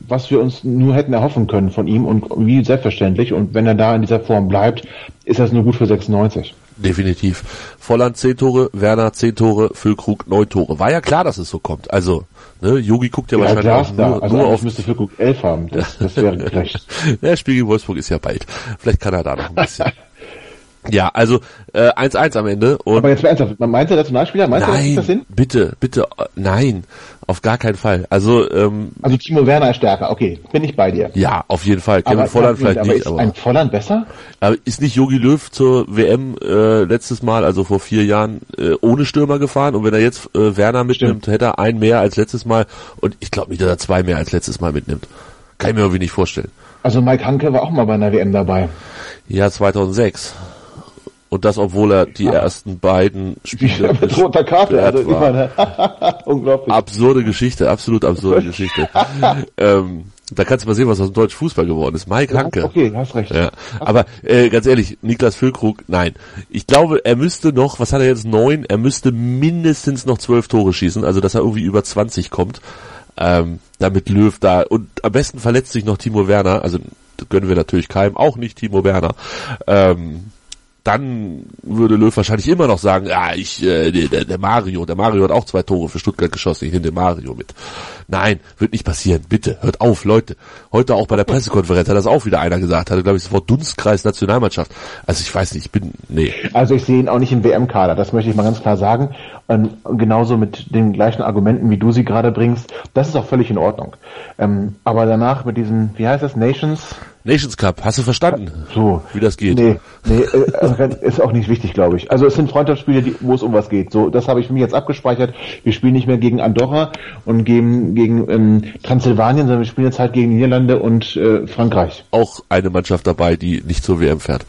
Speaker 3: was wir uns nur hätten erhoffen können von ihm und wie selbstverständlich. Und wenn er da in dieser Form bleibt, ist das nur gut für 96.
Speaker 2: Definitiv. Volland 10 Tore, Werner 10 Tore, Füllkrug 9 Tore. War ja klar, dass es so kommt. Also, ne, Yogi guckt ja, ja wahrscheinlich klar, auch nur,
Speaker 3: also nur auf... müsste Füllkrug 11 haben. Das, das wäre *laughs* recht.
Speaker 2: Der Spiel gegen Wolfsburg ist ja bald. Vielleicht kann er da noch ein bisschen. *laughs* Ja, also 1-1 äh, am Ende.
Speaker 3: Und Aber jetzt ernsthaft, meinst du Nationalspieler? Meinst
Speaker 2: nein,
Speaker 3: du, das
Speaker 2: Sinn? bitte, bitte, äh, nein, auf gar keinen Fall. Also ähm,
Speaker 3: also Timo Werner ist stärker, okay, bin ich bei dir.
Speaker 2: Ja, auf jeden Fall. Kevin aber, Volland vielleicht aber nicht.
Speaker 3: Ist aber ein Volland besser?
Speaker 2: Aber ist nicht Jogi Löw zur WM äh, letztes Mal, also vor vier Jahren, äh, ohne Stürmer gefahren? Und wenn er jetzt äh, Werner mitnimmt, Stimmt. hätte er einen mehr als letztes Mal. Und ich glaube nicht, dass er zwei mehr als letztes Mal mitnimmt. Kann ich mir irgendwie nicht vorstellen.
Speaker 3: Also Mike Hanke war auch mal bei einer WM dabei.
Speaker 2: Ja, 2006. Und das, obwohl er die ah. ersten beiden Spiele
Speaker 3: mit roter Karte, also immer, ne? unglaublich.
Speaker 2: Absurde Geschichte, absolut absurde *laughs* Geschichte. ähm, da kannst du mal sehen, was aus dem deutschen Fußball geworden ist. Mike Hanke.
Speaker 3: Okay, hast recht.
Speaker 2: Ja. Aber äh, ganz ehrlich, Niklas Füllkrug, nein. Ich glaube, er müsste noch, was hat er jetzt, neun? Er müsste mindestens noch zwölf Tore schießen, also dass er irgendwie über 20 kommt. Ähm, damit Löw da und am besten verletzt sich noch Timo Werner, also gönnen wir natürlich keinem, auch nicht Timo Werner. Ähm, dann würde Löw wahrscheinlich immer noch sagen, ja, ich, äh, der, der Mario, der Mario hat auch zwei Tore für Stuttgart geschossen, ich nehme den Mario mit. Nein, wird nicht passieren. Bitte, hört auf, Leute. Heute auch bei der Pressekonferenz hat das auch wieder einer gesagt, hatte, glaube ich, das Wort Dunstkreis Nationalmannschaft. Also ich weiß nicht, ich bin, nee.
Speaker 3: Also ich sehe ihn auch nicht im WM-Kader, das möchte ich mal ganz klar sagen. Und genauso mit den gleichen Argumenten, wie du sie gerade bringst. Das ist auch völlig in Ordnung. Ähm, aber danach mit diesen, wie heißt das, Nations?
Speaker 2: Nations Cup, hast du verstanden?
Speaker 3: So.
Speaker 2: Wie das geht?
Speaker 3: Nee, nee, äh, ist auch nicht wichtig, glaube ich. Also es sind Freundschaftsspiele, die, wo es um was geht. So, das habe ich mich jetzt abgespeichert. Wir spielen nicht mehr gegen Andorra und gegen, gegen ähm, Transsilvanien, sondern wir spielen jetzt halt gegen Niederlande und äh, Frankreich.
Speaker 2: Auch eine Mannschaft dabei, die nicht zur WM fährt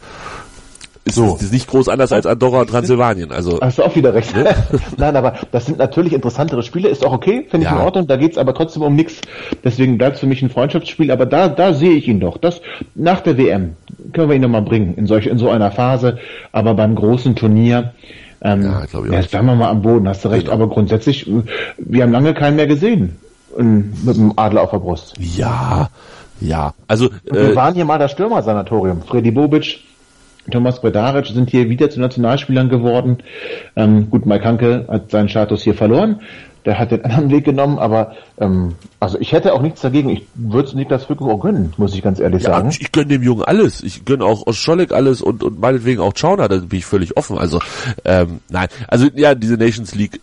Speaker 2: ist, so. ist nicht groß anders als Andorra und Transsilvanien. Also
Speaker 3: hast du auch wieder recht. Ne? *laughs* Nein, aber das sind natürlich interessantere Spiele, ist auch okay, finde ich ja. in Ordnung. Da geht's aber trotzdem um nichts. Deswegen bleibt für mich ein Freundschaftsspiel. Aber da, da sehe ich ihn doch. Das nach der WM können wir ihn nochmal bringen in solch in so einer Phase. Aber beim großen Turnier. Ähm, ja, glaube ich. Jetzt bleiben wir mal am Boden, hast du recht. Genau. Aber grundsätzlich, wir haben lange keinen mehr gesehen mit dem Adler auf der Brust.
Speaker 2: Ja, ja. Also
Speaker 3: wir äh, waren hier mal das Stürmer-Sanatorium. Freddy Bobic, Thomas Bredaric sind hier wieder zu Nationalspielern geworden. Ähm, gut, Mike Hanke hat seinen Status hier verloren. Der hat den anderen Weg genommen, aber ähm, also ich hätte auch nichts dagegen. Ich würde es Niklas Füllkrug auch gönnen, muss ich ganz ehrlich ja, sagen.
Speaker 2: Ich gönne dem Jungen alles. Ich gönne auch Oscholek alles und, und meinetwegen auch Chauner, da bin ich völlig offen. Also ähm, nein, also ja, diese Nations League,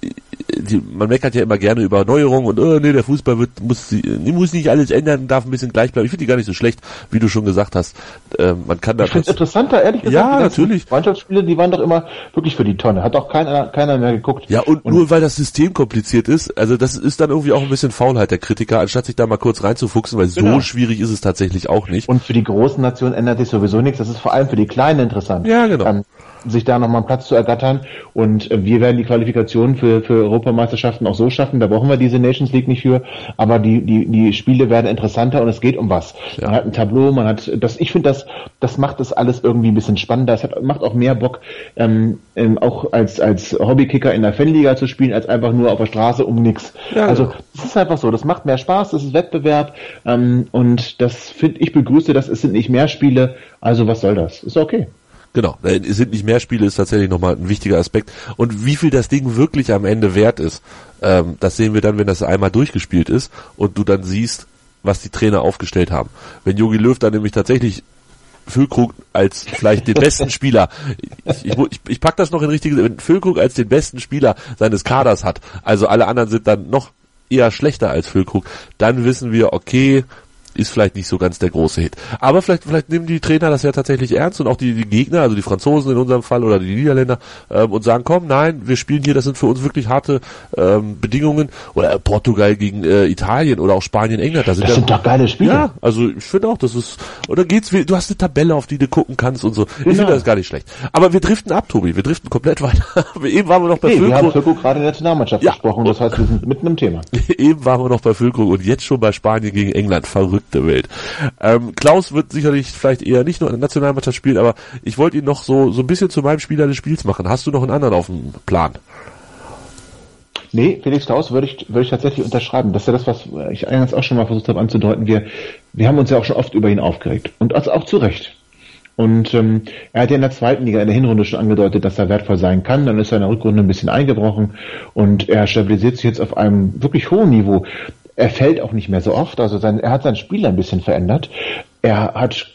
Speaker 2: die, man meckert ja immer gerne über Neuerungen und oh, nee, der Fußball wird, muss, muss nicht alles ändern, darf ein bisschen gleich bleiben. Ich finde die gar nicht so schlecht, wie du schon gesagt hast. Ähm, man kann da.
Speaker 3: Ich finde interessanter, ehrlich gesagt.
Speaker 2: Ja, natürlich.
Speaker 3: Mannschaftsspiele, die waren doch immer wirklich für die Tonne. Hat auch keiner, keiner mehr geguckt.
Speaker 2: Ja, und, und nur weil das System kompliziert ist, also das ist dann irgendwie auch ein bisschen Faulheit der Kritiker, anstatt sich da mal kurz reinzufuchsen, weil genau. so schwierig ist es tatsächlich auch nicht.
Speaker 3: Und für die großen Nationen ändert sich sowieso nichts. Das ist vor allem für die Kleinen interessant.
Speaker 2: Ja, genau. Ähm,
Speaker 3: sich da nochmal einen Platz zu ergattern. Und äh, wir werden die Qualifikation für, für Europameisterschaften auch so schaffen. Da brauchen wir diese Nations League nicht für. Aber die, die, die Spiele werden interessanter und es geht um was. Ja. Man hat ein Tableau, man hat das, ich finde das, das macht das alles irgendwie ein bisschen spannender. Es hat, macht auch mehr Bock, ähm, ähm, auch als, als Hobbykicker in der Fanliga zu spielen, als einfach nur auf der Straße um nichts. Ja, also, es ist einfach so. Das macht mehr Spaß, das ist Wettbewerb, ähm, und das finde ich begrüße das. Es sind nicht mehr Spiele. Also, was soll das? Ist okay.
Speaker 2: Genau, es sind nicht mehr Spiele, ist tatsächlich nochmal ein wichtiger Aspekt. Und wie viel das Ding wirklich am Ende wert ist, ähm, das sehen wir dann, wenn das einmal durchgespielt ist und du dann siehst, was die Trainer aufgestellt haben. Wenn Jogi Löw dann nämlich tatsächlich Füllkrug als vielleicht den besten *laughs* Spieler, ich, ich, ich pack das noch in richtige, wenn Füllkrug als den besten Spieler seines Kaders hat, also alle anderen sind dann noch eher schlechter als Füllkrug, dann wissen wir, okay, ist vielleicht nicht so ganz der große Hit. Aber vielleicht, vielleicht nehmen die Trainer das ja tatsächlich ernst und auch die, die Gegner, also die Franzosen in unserem Fall oder die Niederländer, ähm, und sagen, komm, nein, wir spielen hier, das sind für uns wirklich harte ähm, Bedingungen. Oder Portugal gegen äh, Italien oder auch Spanien, England.
Speaker 3: Das sind, das sind doch geile Spiele.
Speaker 2: Ja, also ich finde auch, das ist, oder geht's, du hast eine Tabelle, auf die du gucken kannst und so. Genau. Ich finde das gar nicht schlecht. Aber wir driften ab, Tobi, wir driften komplett *laughs* weiter. Eben waren wir noch bei
Speaker 3: hey, Füllkrug. Wir haben Füllkrug gerade in der Nationalmannschaft ja. gesprochen, das heißt, wir sind mitten im Thema. *laughs*
Speaker 2: Eben waren wir noch bei Füllkrug und jetzt schon bei Spanien gegen England. Verrückt verrückte Welt. Ähm, Klaus wird sicherlich vielleicht eher nicht nur in der Nationalmannschaft spielen, aber ich wollte ihn noch so, so ein bisschen zu meinem Spieler des Spiels machen. Hast du noch einen anderen auf dem Plan?
Speaker 3: Nee, Felix Klaus würde ich, würde ich tatsächlich unterschreiben. Das ist ja das, was ich eingangs auch schon mal versucht habe anzudeuten. Wir, wir haben uns ja auch schon oft über ihn aufgeregt. Und also auch zu Recht. Und ähm, er hat ja in der zweiten Liga in der Hinrunde schon angedeutet, dass er wertvoll sein kann. Dann ist er in der Rückrunde ein bisschen eingebrochen und er stabilisiert sich jetzt auf einem wirklich hohen Niveau er fällt auch nicht mehr so oft. Also sein, er hat sein Spiel ein bisschen verändert. Er hat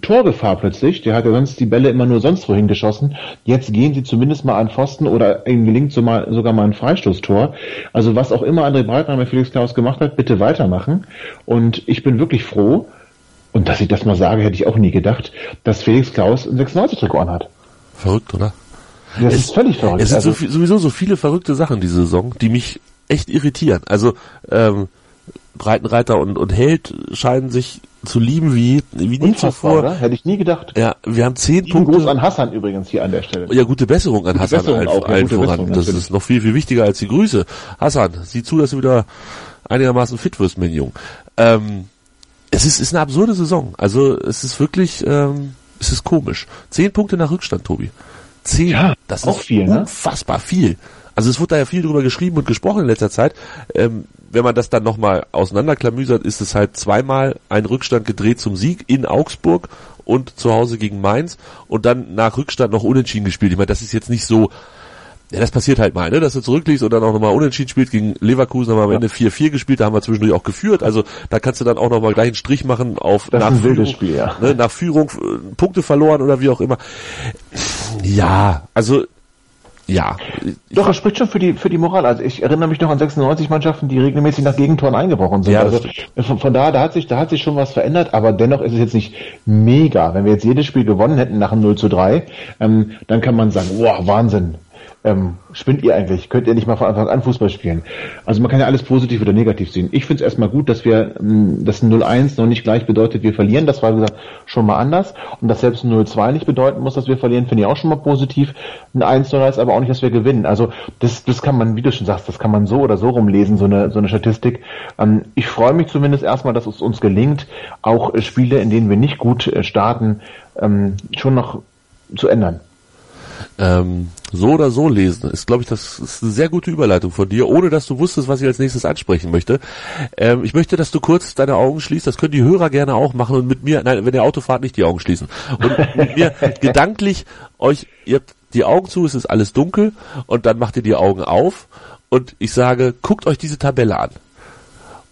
Speaker 3: Torgefahr plötzlich. Der hat ja sonst die Bälle immer nur sonst wohin geschossen. Jetzt gehen sie zumindest mal an Pfosten oder ihnen gelingt so mal, sogar mal ein Freistoßtor. Also was auch immer André Breitner Felix Klaus gemacht hat, bitte weitermachen. Und ich bin wirklich froh, und dass ich das mal sage, hätte ich auch nie gedacht, dass Felix Klaus ein 96-Trikot anhat.
Speaker 2: Verrückt, oder?
Speaker 3: Das es, ist völlig verrückt.
Speaker 2: Es sind also, so, sowieso so viele verrückte Sachen diese Saison, die mich echt irritieren. Also ähm, Breitenreiter und, und Held scheinen sich zu lieben wie, wie nie zuvor. Oder?
Speaker 3: Hätte ich nie gedacht.
Speaker 2: Ja, wir haben zehn
Speaker 3: Lieben Punkte. Gruß an Hassan übrigens hier an der Stelle.
Speaker 2: Ja, gute Besserung an gute Hassan Besserung allen, allen voran. Besserung, das ist noch viel, viel wichtiger als die Grüße. Hassan, sieh zu, dass du wieder einigermaßen fit wirst, mein Jung. Ähm, es ist, ist eine absurde Saison. Also es ist wirklich, ähm, es ist komisch. Zehn Punkte nach Rückstand, Tobi. Zehn. Ja, das auch ist viel, ne? unfassbar viel. Also es wurde da ja viel drüber geschrieben und gesprochen in letzter Zeit. Ähm, wenn man das dann nochmal auseinanderklamüsert, ist es halt zweimal ein Rückstand gedreht zum Sieg in Augsburg und zu Hause gegen Mainz und dann nach Rückstand noch unentschieden gespielt. Ich meine, das ist jetzt nicht so, ja, das passiert halt mal, ne, dass du zurückliegst und dann auch nochmal unentschieden spielt gegen Leverkusen, haben wir am Ende 4-4 gespielt, da haben wir zwischendurch auch geführt, also da kannst du dann auch nochmal gleich einen Strich machen auf
Speaker 3: das nach Führung, Spiel, ja.
Speaker 2: ne, nach Führung, äh, Punkte verloren oder wie auch immer. Ja, also ja.
Speaker 3: Doch, es spricht schon für die, für die Moral. Also ich erinnere mich noch an 96 Mannschaften, die regelmäßig nach Gegentoren eingebrochen sind. Ja, also von, von da, da hat sich, da hat sich schon was verändert, aber dennoch ist es jetzt nicht mega. Wenn wir jetzt jedes Spiel gewonnen hätten nach einem 0 zu 3, ähm, dann kann man sagen, wow, Wahnsinn ähm, spinnt ihr eigentlich? Könnt ihr nicht mal von Anfang an Fußball spielen? Also man kann ja alles positiv oder negativ sehen. Ich finde es erstmal gut, dass wir ähm, das 0-1 noch nicht gleich bedeutet, wir verlieren. Das war gesagt schon mal anders. Und dass selbst 0-2 nicht bedeuten muss, dass wir verlieren, finde ich auch schon mal positiv. Ein 1 0 heißt aber auch nicht, dass wir gewinnen. Also das, das kann man, wie du schon sagst, das kann man so oder so rumlesen, so eine, so eine Statistik. Ähm, ich freue mich zumindest erstmal, dass es uns gelingt, auch Spiele, in denen wir nicht gut äh, starten, ähm, schon noch zu ändern
Speaker 2: ähm, so oder so lesen, ist, glaube ich, das ist eine sehr gute Überleitung von dir, ohne dass du wusstest, was ich als nächstes ansprechen möchte. Ähm, ich möchte, dass du kurz deine Augen schließt, das können die Hörer gerne auch machen und mit mir, nein, wenn ihr Auto fahrt, nicht die Augen schließen. Und mit mir *laughs* gedanklich euch, ihr habt die Augen zu, es ist alles dunkel und dann macht ihr die Augen auf und ich sage, guckt euch diese Tabelle an.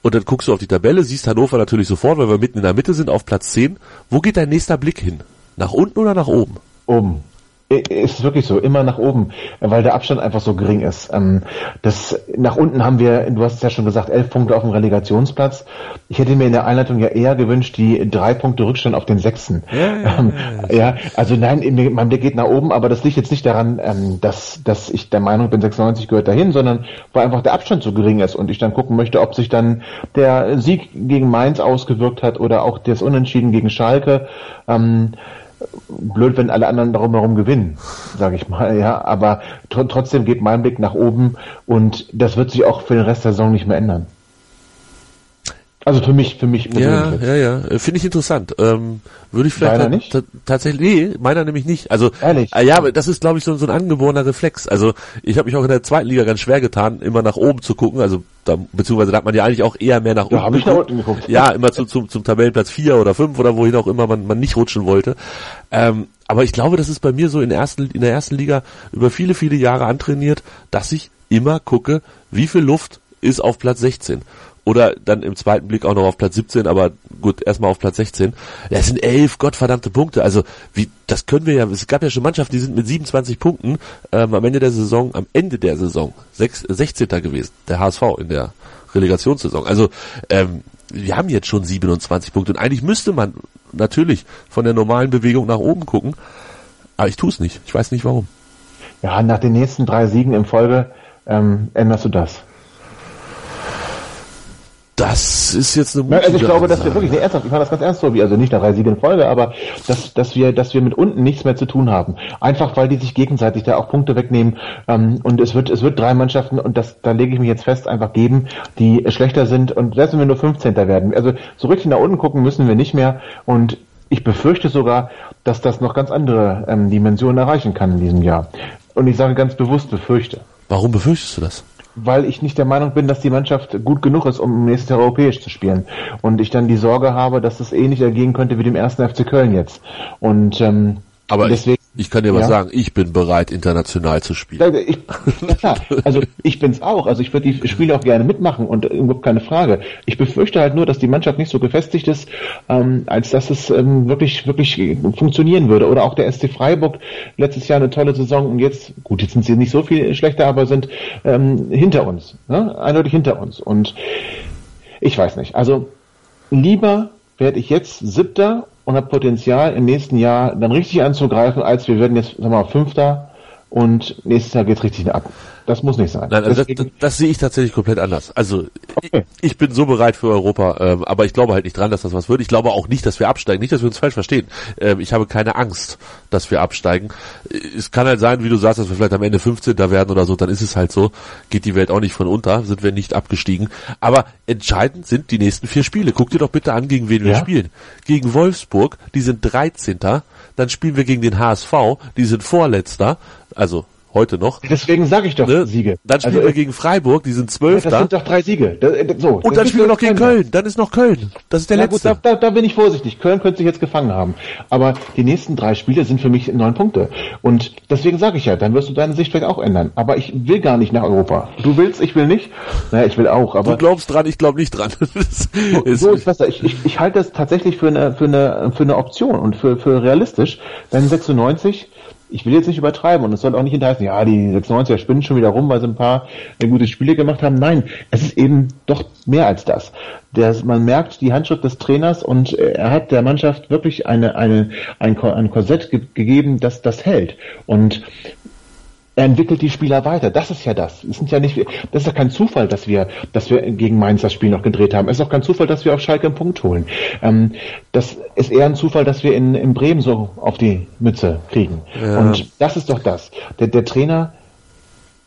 Speaker 2: Und dann guckst du auf die Tabelle, siehst Hannover natürlich sofort, weil wir mitten in der Mitte sind, auf Platz 10. Wo geht dein nächster Blick hin? Nach unten oder nach oben?
Speaker 3: Oben ist wirklich so, immer nach oben, weil der Abstand einfach so gering ist. Ähm, das, nach unten haben wir, du hast es ja schon gesagt, elf Punkte auf dem Relegationsplatz. Ich hätte mir in der Einleitung ja eher gewünscht, die drei Punkte Rückstand auf den sechsten. Ja, ja, *laughs* ähm, ja also nein, mein Blick geht nach oben, aber das liegt jetzt nicht daran, ähm, dass, dass ich der Meinung bin, 96 gehört dahin, sondern weil einfach der Abstand so gering ist und ich dann gucken möchte, ob sich dann der Sieg gegen Mainz ausgewirkt hat oder auch das Unentschieden gegen Schalke. Blöd, wenn alle anderen darum herum gewinnen, sage ich mal, ja. Aber tr trotzdem geht mein Blick nach oben und das wird sich auch für den Rest der Saison nicht mehr ändern. Also für mich, für mich.
Speaker 2: Ja, ja, ja. Finde ich interessant. Ähm, würde ich vielleicht
Speaker 3: meiner nicht?
Speaker 2: tatsächlich, nee, meiner nämlich nicht. Also, Ehrlich? Äh, ja, aber das ist, glaube ich, so, so ein angeborener Reflex. Also, ich habe mich auch in der zweiten Liga ganz schwer getan, immer nach oben zu gucken. Also, da, beziehungsweise da hat man ja eigentlich auch eher mehr nach
Speaker 3: unten. Ja, habe ich nach unten geguckt.
Speaker 2: Ja, immer zu, zum, zum Tabellenplatz vier oder fünf oder wohin auch immer man, man nicht rutschen wollte. Ähm, aber ich glaube, das ist bei mir so in, ersten, in der ersten Liga über viele, viele Jahre antrainiert, dass ich immer gucke, wie viel Luft ist auf Platz 16 oder dann im zweiten Blick auch noch auf Platz 17, aber gut, erstmal auf Platz 16. Das sind elf gottverdammte Punkte. Also wie, das können wir ja, es gab ja schon Mannschaften, die sind mit 27 Punkten ähm, am Ende der Saison, am Ende der Saison, 6, 16. gewesen, der HSV in der Relegationssaison. Also ähm, wir haben jetzt schon 27 Punkte und eigentlich müsste man natürlich von der normalen Bewegung nach oben gucken, aber ich tue es nicht. Ich weiß nicht warum.
Speaker 3: Ja, nach den nächsten drei Siegen in Folge ähm, änderst du das.
Speaker 2: Das ist jetzt eine
Speaker 3: gute Also ich glaube, dass wir wirklich, nee, ernsthaft, ich meine das ganz ernst, Tobi, also nicht nach drei Siegen in Folge, aber dass, dass wir, dass wir mit unten nichts mehr zu tun haben. Einfach weil die sich gegenseitig da auch Punkte wegnehmen. Ähm, und es wird, es wird drei Mannschaften, und das, da lege ich mich jetzt fest, einfach geben, die schlechter sind und selbst wenn wir nur 15. werden. Also so richtig nach unten gucken müssen wir nicht mehr. Und ich befürchte sogar, dass das noch ganz andere ähm, Dimensionen erreichen kann in diesem Jahr. Und ich sage ganz bewusst befürchte.
Speaker 2: Warum befürchtest du das?
Speaker 3: Weil ich nicht der Meinung bin, dass die Mannschaft gut genug ist, um nächstes Jahr europäisch zu spielen. Und ich dann die Sorge habe, dass es ähnlich ergehen könnte wie dem ersten FC Köln jetzt. Und ähm,
Speaker 2: aber deswegen. Ich kann dir ja. was sagen, ich bin bereit, international zu spielen.
Speaker 3: Ich, *laughs* ja, also ich bin's auch. Also ich würde die Spiele auch gerne mitmachen und überhaupt keine Frage. Ich befürchte halt nur, dass die Mannschaft nicht so gefestigt ist, ähm, als dass es ähm, wirklich, wirklich funktionieren würde. Oder auch der SC Freiburg letztes Jahr eine tolle Saison und jetzt, gut, jetzt sind sie nicht so viel schlechter, aber sind ähm, hinter uns. Ne? Eindeutig hinter uns. Und ich weiß nicht. Also lieber werde ich jetzt Siebter und habe Potenzial im nächsten Jahr dann richtig anzugreifen, als wir werden jetzt, sagen wir mal, Fünfter und nächstes Jahr geht's richtig ab. Das muss nicht sein.
Speaker 2: Nein, also das, das, sehe ich tatsächlich komplett anders. Also okay. ich, ich, bin so bereit für Europa, ähm, aber ich glaube halt nicht dran, dass das was wird. Ich glaube auch nicht, dass wir absteigen. Nicht, dass wir uns falsch verstehen. Ähm, ich habe keine Angst, dass wir absteigen. Es kann halt sein, wie du sagst, dass wir vielleicht am Ende 15. werden oder so, dann ist es halt so. Geht die Welt auch nicht von unter, sind wir nicht abgestiegen. Aber entscheidend sind die nächsten vier Spiele. Guck dir doch bitte an, gegen wen wir spielen. Gegen Wolfsburg, die sind 13. Dann spielen wir gegen den HSV, die sind Vorletzter. Also heute noch.
Speaker 3: Deswegen sage ich doch ne? Siege.
Speaker 2: Dann spielen also, wir gegen Freiburg, die sind zwölf.
Speaker 3: Das sind doch drei Siege.
Speaker 2: Das, äh, so, und dann spielen wir noch gegen Köln. Dann ist noch Köln. Das ist der
Speaker 3: ja,
Speaker 2: letzte.
Speaker 3: Gut, da, da, bin ich vorsichtig. Köln könnte sich jetzt gefangen haben. Aber die nächsten drei Spiele sind für mich neun Punkte. Und deswegen sage ich ja, dann wirst du deine Sicht vielleicht auch ändern. Aber ich will gar nicht nach Europa. Du willst, ich will nicht. Naja, ich will auch. Aber
Speaker 2: du glaubst dran, ich glaube nicht dran. *laughs*
Speaker 3: ist so ist besser. Ich, ich, ich halte das tatsächlich für eine, für eine, für eine Option und für, für realistisch. Wenn 96 ich will jetzt nicht übertreiben und es soll auch nicht hinterheißen, ja, die 96er spinnen schon wieder rum, weil sie ein paar äh, gute Spiele gemacht haben. Nein, es ist eben doch mehr als das. Der, man merkt die Handschrift des Trainers und äh, er hat der Mannschaft wirklich eine, eine, ein, ein Korsett ge gegeben, das das hält. Und er entwickelt die Spieler weiter. Das ist ja das. Es sind ja nicht, das ist ja kein Zufall, dass wir, dass wir gegen Mainz das Spiel noch gedreht haben. Es ist auch kein Zufall, dass wir auf Schalke einen Punkt holen. Ähm, das ist eher ein Zufall, dass wir in, in Bremen so auf die Mütze kriegen. Ja. Und das ist doch das. Der, der Trainer,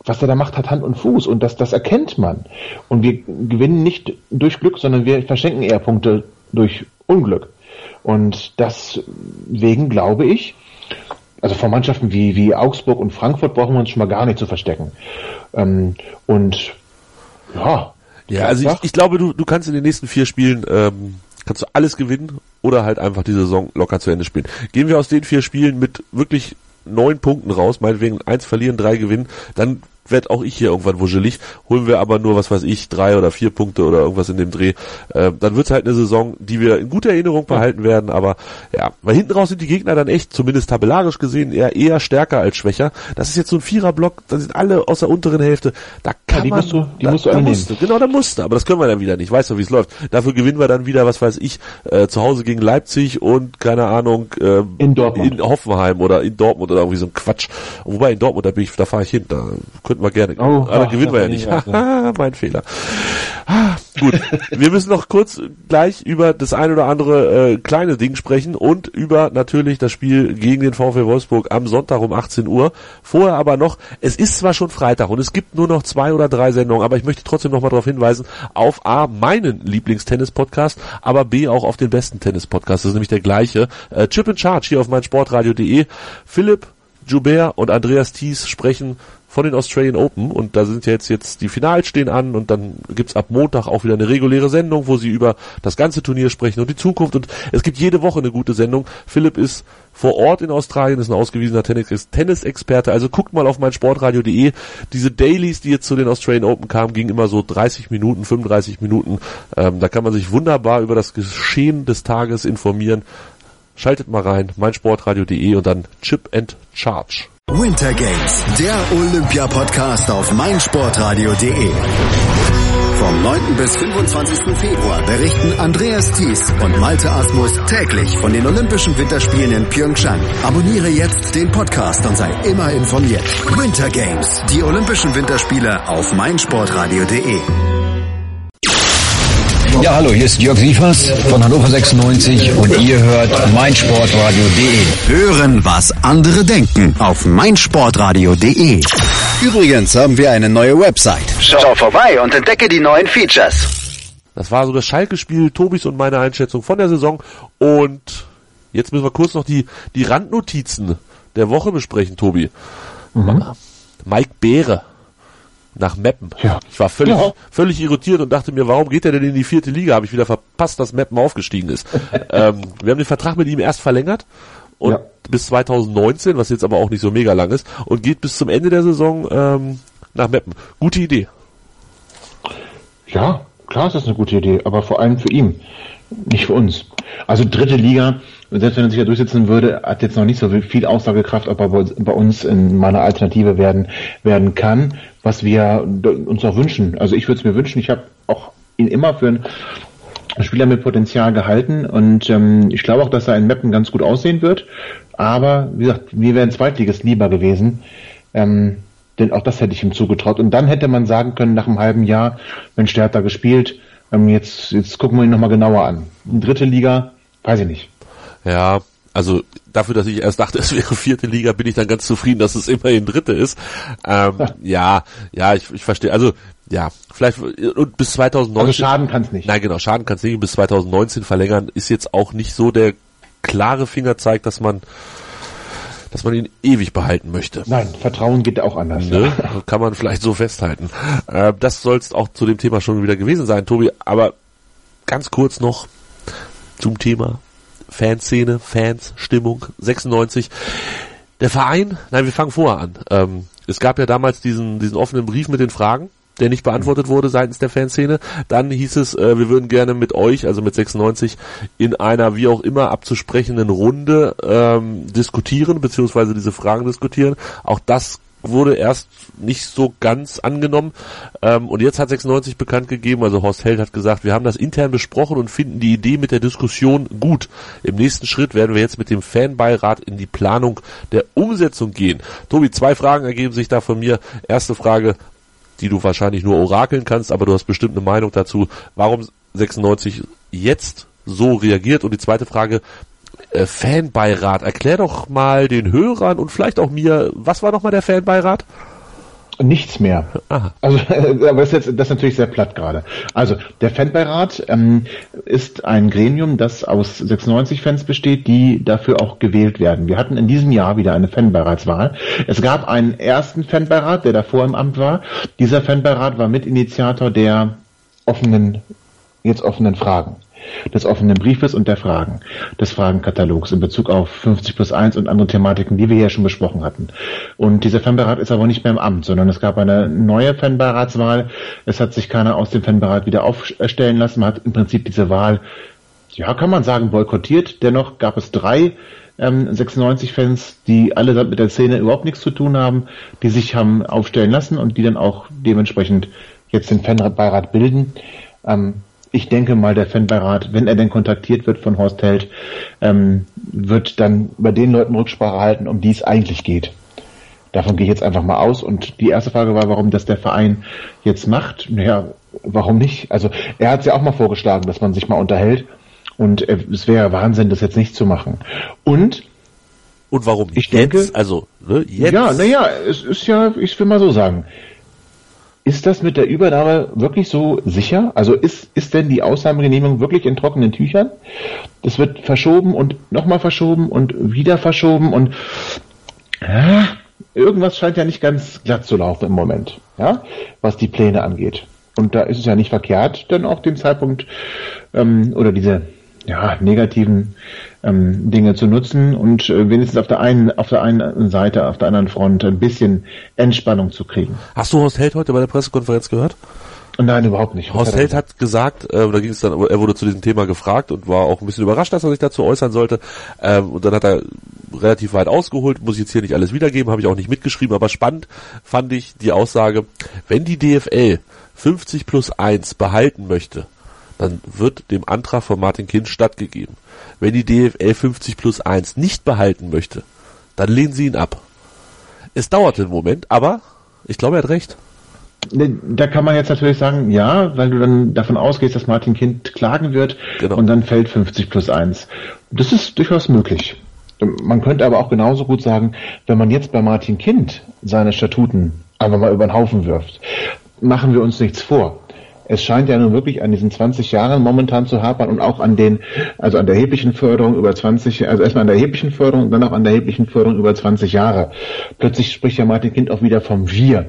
Speaker 3: was er da macht, hat Hand und Fuß und das, das erkennt man. Und wir gewinnen nicht durch Glück, sondern wir verschenken eher Punkte durch Unglück. Und deswegen glaube ich, also vor Mannschaften wie, wie Augsburg und Frankfurt brauchen wir uns schon mal gar nicht zu verstecken. Ähm, und ja.
Speaker 2: Ja, also ich, ich glaube, du, du kannst in den nächsten vier Spielen ähm, kannst du alles gewinnen oder halt einfach die Saison locker zu Ende spielen. Gehen wir aus den vier Spielen mit wirklich neun Punkten raus, meinetwegen eins verlieren, drei gewinnen, dann werd auch ich hier irgendwann wuschelig. Holen wir aber nur, was weiß ich, drei oder vier Punkte oder irgendwas in dem Dreh. Äh, dann wird's halt eine Saison, die wir in guter Erinnerung behalten werden. Aber ja, weil hinten raus sind die Gegner dann echt, zumindest tabellarisch gesehen, eher, eher stärker als schwächer. Das ist jetzt so ein Viererblock, da sind alle aus der unteren Hälfte. Da kann ja,
Speaker 3: die
Speaker 2: man,
Speaker 3: musst du, die
Speaker 2: da,
Speaker 3: musst du
Speaker 2: da musst du, Genau, da musst du. Aber das können wir dann wieder nicht. Weißt du, wie es läuft. Dafür gewinnen wir dann wieder, was weiß ich, äh, zu Hause gegen Leipzig und keine Ahnung, äh,
Speaker 3: in Dortmund.
Speaker 2: In Hoffenheim oder in Dortmund oder irgendwie so ein Quatsch. Wobei in Dortmund, da bin ich, da fahre ich hin, da könnten wir gerne.
Speaker 3: Oh,
Speaker 2: aber gewinnen wir ja nicht. *laughs* mein Fehler. Ah, gut, wir müssen noch kurz gleich über das ein oder andere äh, kleine Ding sprechen und über natürlich das Spiel gegen den VfL Wolfsburg am Sonntag um 18 Uhr. Vorher aber noch, es ist zwar schon Freitag und es gibt nur noch zwei oder drei Sendungen, aber ich möchte trotzdem noch mal darauf hinweisen, auf A, meinen Lieblingstennis-Podcast, aber B, auch auf den besten Tennis-Podcast. Das ist nämlich der gleiche. Äh, Chip in Charge hier auf meinsportradio.de. Philipp Joubert und Andreas Thies sprechen von den Australian Open und da sind ja jetzt, jetzt die Finals stehen an und dann gibt's ab Montag auch wieder eine reguläre Sendung, wo sie über das ganze Turnier sprechen und die Zukunft und es gibt jede Woche eine gute Sendung. Philipp ist vor Ort in Australien, ist ein ausgewiesener Tennis-Experte, also guckt mal auf mein Sportradio.de. Diese Dailies, die jetzt zu den Australian Open kamen, gingen immer so 30 Minuten, 35 Minuten. Ähm, da kann man sich wunderbar über das Geschehen des Tages informieren. Schaltet mal rein, meinsportradio.de und dann Chip and Charge.
Speaker 1: Winter Games, der Olympia-Podcast auf meinsportradio.de. Vom 9. bis 25. Februar berichten Andreas Thies und Malte Asmus täglich von den Olympischen Winterspielen in Pyeongchang. Abonniere jetzt den Podcast und sei immer informiert. Winter Games, die Olympischen Winterspiele auf meinsportradio.de.
Speaker 4: Ja, hallo, hier ist Jörg Sievers von Hannover 96 und ihr hört meinsportradio.de.
Speaker 1: Hören, was andere denken auf meinsportradio.de. Übrigens haben wir eine neue Website. Schau vorbei und entdecke die neuen Features.
Speaker 2: Das war so das Schalke-Spiel, Tobis und meine Einschätzung von der Saison. Und jetzt müssen wir kurz noch die, die Randnotizen der Woche besprechen, Tobi. Mhm. Mike Beere nach Meppen. Ja. Ich war völlig, ja. völlig irritiert und dachte mir, warum geht er denn in die vierte Liga? Habe ich wieder verpasst, dass Meppen aufgestiegen ist. *laughs* ähm, wir haben den Vertrag mit ihm erst verlängert und ja. bis 2019, was jetzt aber auch nicht so mega lang ist, und geht bis zum Ende der Saison ähm, nach Meppen. Gute Idee.
Speaker 3: Ja, klar ist das eine gute Idee, aber vor allem für ihn, nicht für uns. Also dritte Liga, selbst wenn er sich ja durchsetzen würde, hat jetzt noch nicht so viel Aussagekraft, ob er bei uns in meiner Alternative werden, werden kann, was wir uns auch wünschen. Also ich würde es mir wünschen, ich habe auch ihn immer für einen Spieler mit Potenzial gehalten und ähm, ich glaube auch, dass er in Mappen ganz gut aussehen wird. Aber wie gesagt, mir wären Zweitliges lieber gewesen. Ähm, denn auch das hätte ich ihm zugetraut. Und dann hätte man sagen können, nach einem halben Jahr, Mensch, der gespielt, ähm, jetzt, jetzt gucken wir ihn nochmal genauer an. Dritte Liga, weiß ich nicht.
Speaker 2: Ja, also dafür, dass ich erst dachte, *laughs* es wäre vierte Liga, bin ich dann ganz zufrieden, dass es immerhin dritte ist. Ähm, *laughs* ja, ja, ich, ich verstehe. Also ja, vielleicht und bis 2019. Also
Speaker 3: schaden kann es nicht.
Speaker 2: Nein, genau, schaden kann es nicht. Bis 2019 verlängern ist jetzt auch nicht so der klare Fingerzeig, dass man dass man ihn ewig behalten möchte.
Speaker 3: Nein, Vertrauen geht auch anders.
Speaker 2: Ne? Ja. *laughs* Kann man vielleicht so festhalten. Äh, das soll es auch zu dem Thema schon wieder gewesen sein, Tobi. Aber ganz kurz noch zum Thema Fanszene, Fans, Stimmung, 96. Der Verein, nein, wir fangen vorher an. Ähm, es gab ja damals diesen, diesen offenen Brief mit den Fragen der nicht beantwortet wurde seitens der Fanszene. Dann hieß es, äh, wir würden gerne mit euch, also mit 96, in einer wie auch immer abzusprechenden Runde ähm, diskutieren, beziehungsweise diese Fragen diskutieren. Auch das wurde erst nicht so ganz angenommen. Ähm, und jetzt hat 96 bekannt gegeben, also Horst Held hat gesagt, wir haben das intern besprochen und finden die Idee mit der Diskussion gut. Im nächsten Schritt werden wir jetzt mit dem Fanbeirat in die Planung der Umsetzung gehen. Tobi, zwei Fragen ergeben sich da von mir. Erste Frage, die du wahrscheinlich nur orakeln kannst, aber du hast bestimmt eine Meinung dazu, warum 96 jetzt so reagiert. Und die zweite Frage, äh, Fanbeirat, erklär doch mal den Hörern und vielleicht auch mir, was war nochmal der Fanbeirat?
Speaker 3: Nichts mehr. Aha. Also, *laughs* aber das ist jetzt das ist natürlich sehr platt gerade. Also der Fanbeirat ähm, ist ein Gremium, das aus 96-Fans besteht, die dafür auch gewählt werden. Wir hatten in diesem Jahr wieder eine Fanbeiratswahl. Es gab einen ersten Fanbeirat, der davor im Amt war. Dieser Fanbeirat war Mitinitiator der offenen, jetzt offenen Fragen des offenen Briefes und der Fragen, des Fragenkatalogs in Bezug auf 50 plus 1 und andere Thematiken, die wir hier schon besprochen hatten. Und dieser Fanbeirat ist aber nicht mehr im Amt, sondern es gab eine neue Fanbeiratswahl. Es hat sich keiner aus dem Fanbeirat wieder aufstellen lassen. Man hat im Prinzip diese Wahl, ja, kann man sagen, boykottiert. Dennoch gab es drei ähm, 96-Fans, die alle mit der Szene überhaupt nichts zu tun haben, die sich haben aufstellen lassen und die dann auch dementsprechend jetzt den Fanbeirat bilden. Ähm, ich denke mal, der Fanbeirat, wenn er denn kontaktiert wird von Horst Held, ähm, wird dann bei den Leuten Rücksprache halten, um die es eigentlich geht. Davon gehe ich jetzt einfach mal aus. Und die erste Frage war, warum das der Verein jetzt macht. Naja, warum nicht? Also er hat es ja auch mal vorgeschlagen, dass man sich mal unterhält. Und es wäre Wahnsinn, das jetzt nicht zu machen. Und
Speaker 2: und warum
Speaker 3: ich denke, jetzt?
Speaker 2: Also ne, jetzt?
Speaker 3: Ja, naja, es ist ja, ich will mal so sagen, ist das mit der Übernahme wirklich so sicher? Also ist, ist denn die Ausnahmegenehmigung wirklich in trockenen Tüchern? Das wird verschoben und nochmal verschoben und wieder verschoben und ja, irgendwas scheint ja nicht ganz glatt zu laufen im Moment, ja, was die Pläne angeht. Und da ist es ja nicht verkehrt, dann auch den Zeitpunkt ähm, oder diese ja, negativen ähm, Dinge zu nutzen und äh, wenigstens auf der einen auf der einen Seite, auf der anderen Front ein bisschen Entspannung zu kriegen.
Speaker 2: Hast du Horst Held heute bei der Pressekonferenz gehört?
Speaker 3: Nein, überhaupt nicht.
Speaker 2: Horst Held hat gesagt, äh, da ging es dann, er wurde zu diesem Thema gefragt und war auch ein bisschen überrascht, dass er sich dazu äußern sollte. Ähm, und dann hat er relativ weit ausgeholt, muss ich jetzt hier nicht alles wiedergeben, habe ich auch nicht mitgeschrieben, aber spannend fand ich die Aussage, wenn die DFL 50 plus 1 behalten möchte, dann wird dem Antrag von Martin Kind stattgegeben. Wenn die DFL 50 plus 1 nicht behalten möchte, dann lehnen sie ihn ab. Es dauerte einen Moment, aber ich glaube, er hat recht.
Speaker 3: Da kann man jetzt natürlich sagen, ja, weil du dann davon ausgehst, dass Martin Kind klagen wird genau. und dann fällt 50 plus 1. Das ist durchaus möglich. Man könnte aber auch genauso gut sagen, wenn man jetzt bei Martin Kind seine Statuten einfach mal über den Haufen wirft, machen wir uns nichts vor es scheint ja nun wirklich an diesen 20 Jahren momentan zu hapern und auch an den, also an der erheblichen Förderung über 20, also erstmal an der erheblichen Förderung und dann auch an der erheblichen Förderung über 20 Jahre. Plötzlich spricht ja Martin Kind auch wieder vom Wir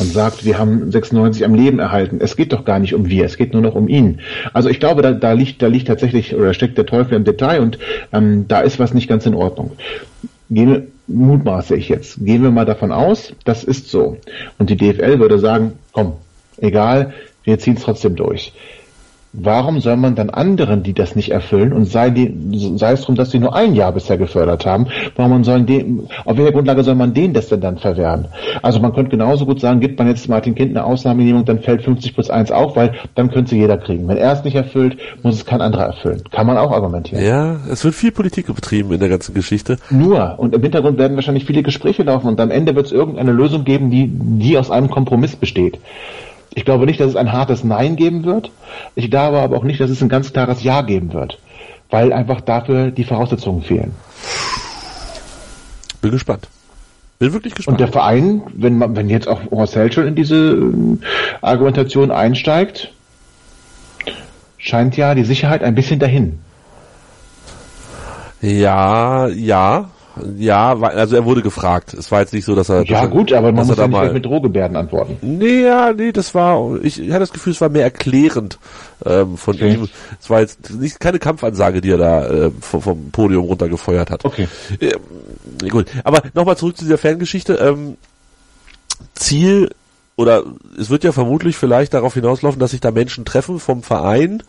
Speaker 3: und sagt, wir haben 96 am Leben erhalten. Es geht doch gar nicht um wir, es geht nur noch um ihn. Also ich glaube, da, da liegt, da liegt tatsächlich oder steckt der Teufel im Detail und ähm, da ist was nicht ganz in Ordnung gehen, mutmaße ich jetzt, gehen wir mal davon aus, das ist so. Und die DFL würde sagen, komm, egal, wir ziehen es trotzdem durch warum soll man dann anderen, die das nicht erfüllen, und sei, die, sei es darum, dass sie nur ein Jahr bisher gefördert haben, warum man sollen den, auf welcher Grundlage soll man denen das denn dann verwehren? Also man könnte genauso gut sagen, gibt man jetzt Martin Kind eine Ausnahmenehmung, dann fällt 50 plus 1 auch, weil dann könnte sie jeder kriegen. Wenn er es nicht erfüllt, muss es kein anderer erfüllen. Kann man auch argumentieren.
Speaker 2: Ja, es wird viel Politik betrieben in der ganzen Geschichte.
Speaker 3: Nur. Und im Hintergrund werden wahrscheinlich viele Gespräche laufen und am Ende wird es irgendeine Lösung geben, die, die aus einem Kompromiss besteht. Ich glaube nicht, dass es ein hartes Nein geben wird. Ich glaube aber auch nicht, dass es ein ganz klares Ja geben wird, weil einfach dafür die Voraussetzungen fehlen.
Speaker 2: Bin gespannt. Bin wirklich gespannt.
Speaker 3: Und der Verein, wenn man, wenn jetzt auch Marcel schon in diese äh, Argumentation einsteigt, scheint ja die Sicherheit ein bisschen dahin.
Speaker 2: Ja, ja, ja, also er wurde gefragt. Es war jetzt nicht so, dass er.
Speaker 3: Ja
Speaker 2: dass
Speaker 3: gut, aber man muss
Speaker 2: er
Speaker 3: ja nicht
Speaker 2: mal,
Speaker 3: mit Drohgebärden antworten.
Speaker 2: Nee, ja, nee, das war. Ich, ich hatte das Gefühl, es war mehr erklärend ähm, von
Speaker 3: Okay.
Speaker 2: ihm. Es war jetzt nicht keine Kampfansage, die er da äh, vom, vom Podium runtergefeuert hat.
Speaker 3: Okay.
Speaker 2: Ähm, gut, aber nochmal zurück zu dieser Fangeschichte. Ähm, Ziel oder es wird ja vermutlich vielleicht darauf hinauslaufen, dass sich da Menschen treffen vom Verein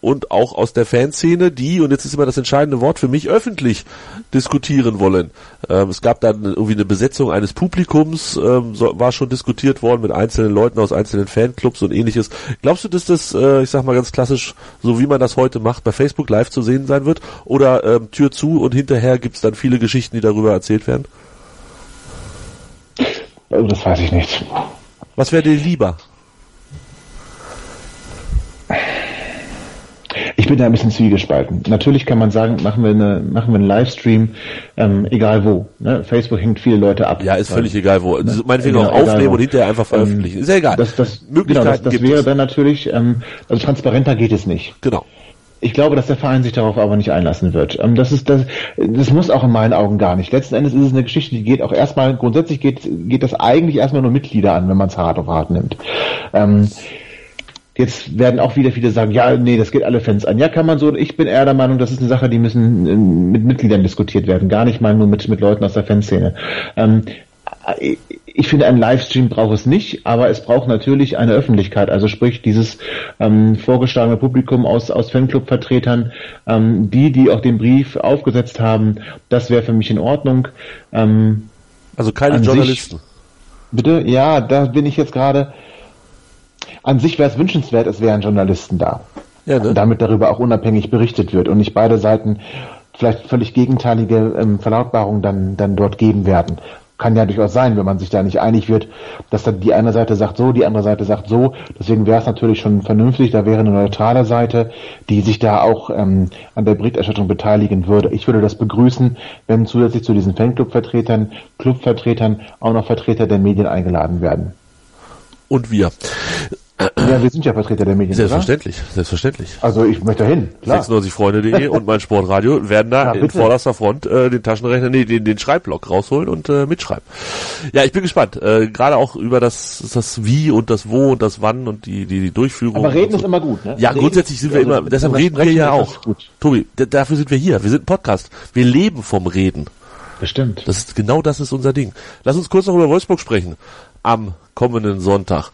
Speaker 2: und auch aus der Fanszene, die, und jetzt ist immer das entscheidende Wort für mich, öffentlich diskutieren wollen. Ähm, es gab dann irgendwie eine Besetzung eines Publikums, ähm, so, war schon diskutiert worden mit einzelnen Leuten aus einzelnen Fanclubs und ähnliches. Glaubst du, dass das, äh, ich sag mal ganz klassisch, so wie man das heute macht, bei Facebook live zu sehen sein wird? Oder ähm, Tür zu und hinterher gibt's dann viele Geschichten, die darüber erzählt werden?
Speaker 3: Also das weiß ich nicht.
Speaker 2: Was wäre dir lieber?
Speaker 3: Bin da ein bisschen zwiegespalten. Natürlich kann man sagen, machen wir, eine, machen wir einen Livestream, ähm, egal wo. Ne? Facebook hängt viele Leute ab.
Speaker 2: Ja, ist völlig egal wo. Also meinetwegen
Speaker 3: Genau,
Speaker 2: auch aufnehmen und hinterher einfach veröffentlichen. ist ja egal.
Speaker 3: Das, das, genau,
Speaker 2: Möglichkeiten
Speaker 3: das, das
Speaker 2: gibt
Speaker 3: wäre
Speaker 2: es.
Speaker 3: dann natürlich, ähm, also transparenter geht es nicht.
Speaker 2: Genau.
Speaker 3: Ich glaube, dass der Verein sich darauf aber nicht einlassen wird. Ähm, das ist das, das muss auch in meinen Augen gar nicht. Letzten Endes ist es eine Geschichte, die geht auch erstmal, grundsätzlich geht, geht das eigentlich erstmal nur Mitglieder an, wenn man es hart auf hart nimmt. Ähm, Jetzt werden auch wieder viele sagen, ja, nee, das geht alle Fans an. Ja, kann man so. Ich bin eher der Meinung, das ist eine Sache, die müssen ähm, mit Mitgliedern diskutiert werden, gar nicht mal nur mit, mit Leuten aus der Fanszene. Ähm, ich- finde, einen Livestream braucht es nicht, aber es braucht natürlich eine Öffentlichkeit. Also sprich, dieses ähm, vorgeschlagene Publikum aus, aus Fanclub-Vertretern, ähm, die, die auch den Brief aufgesetzt haben, das wäre für mich in Ordnung. Ähm,
Speaker 2: Also keine
Speaker 3: An sich-
Speaker 2: Journalisten.
Speaker 3: bitte, ja, da bin ich jetzt gerade. An sich wäre es wünschenswert, es wären Journalisten da
Speaker 2: Ja, ne?
Speaker 3: damit darüber auch unabhängig berichtet wird und nicht beide Seiten vielleicht völlig gegenteilige ähm, Verlautbarungen dann, dann dort geben werden. Kann ja durchaus sein, wenn man sich da nicht einig wird, dass dann die eine Seite sagt so, die andere Seite sagt so. Deswegen wäre es natürlich schon vernünftig, da wäre eine neutrale Seite, die sich da auch ähm, an der Berichterstattung beteiligen würde. Ich würde das begrüßen, wenn zusätzlich zu diesen Fanclub-Vertretern, Clubvertretern auch noch Vertreter der Medien eingeladen werden.
Speaker 2: Und wir.
Speaker 3: Ja, wir sind ja Vertreter der Medien. oder?
Speaker 2: Selbstverständlich, selbstverständlich.
Speaker 3: Also ich möchte hin, klar.
Speaker 2: 96freunde.de und mein Sportradio *laughs* werden da
Speaker 3: Ja,
Speaker 2: in vorderster Front äh, den Taschenrechner, nee, den, den Schreibblock rausholen und äh, mitschreiben. Ja, ich bin gespannt. Äh, Gerade auch über das, das Wie und das Wo und das Wann und die, die, die Durchführung.
Speaker 3: Aber reden
Speaker 2: und
Speaker 3: ist
Speaker 2: so.
Speaker 3: immer gut, ne?
Speaker 2: Ja,
Speaker 3: Reden-
Speaker 2: grundsätzlich sind wir
Speaker 3: also,
Speaker 2: immer, deshalb
Speaker 3: das
Speaker 2: reden wir ja auch.
Speaker 3: Gut.
Speaker 2: Tobi, dafür sind wir hier. Wir sind ein Podcast. Wir leben vom Reden.
Speaker 3: Bestimmt.
Speaker 2: Das ist genau das ist unser Ding. Lass uns kurz noch über Wolfsburg sprechen. Am kommenden Sonntag.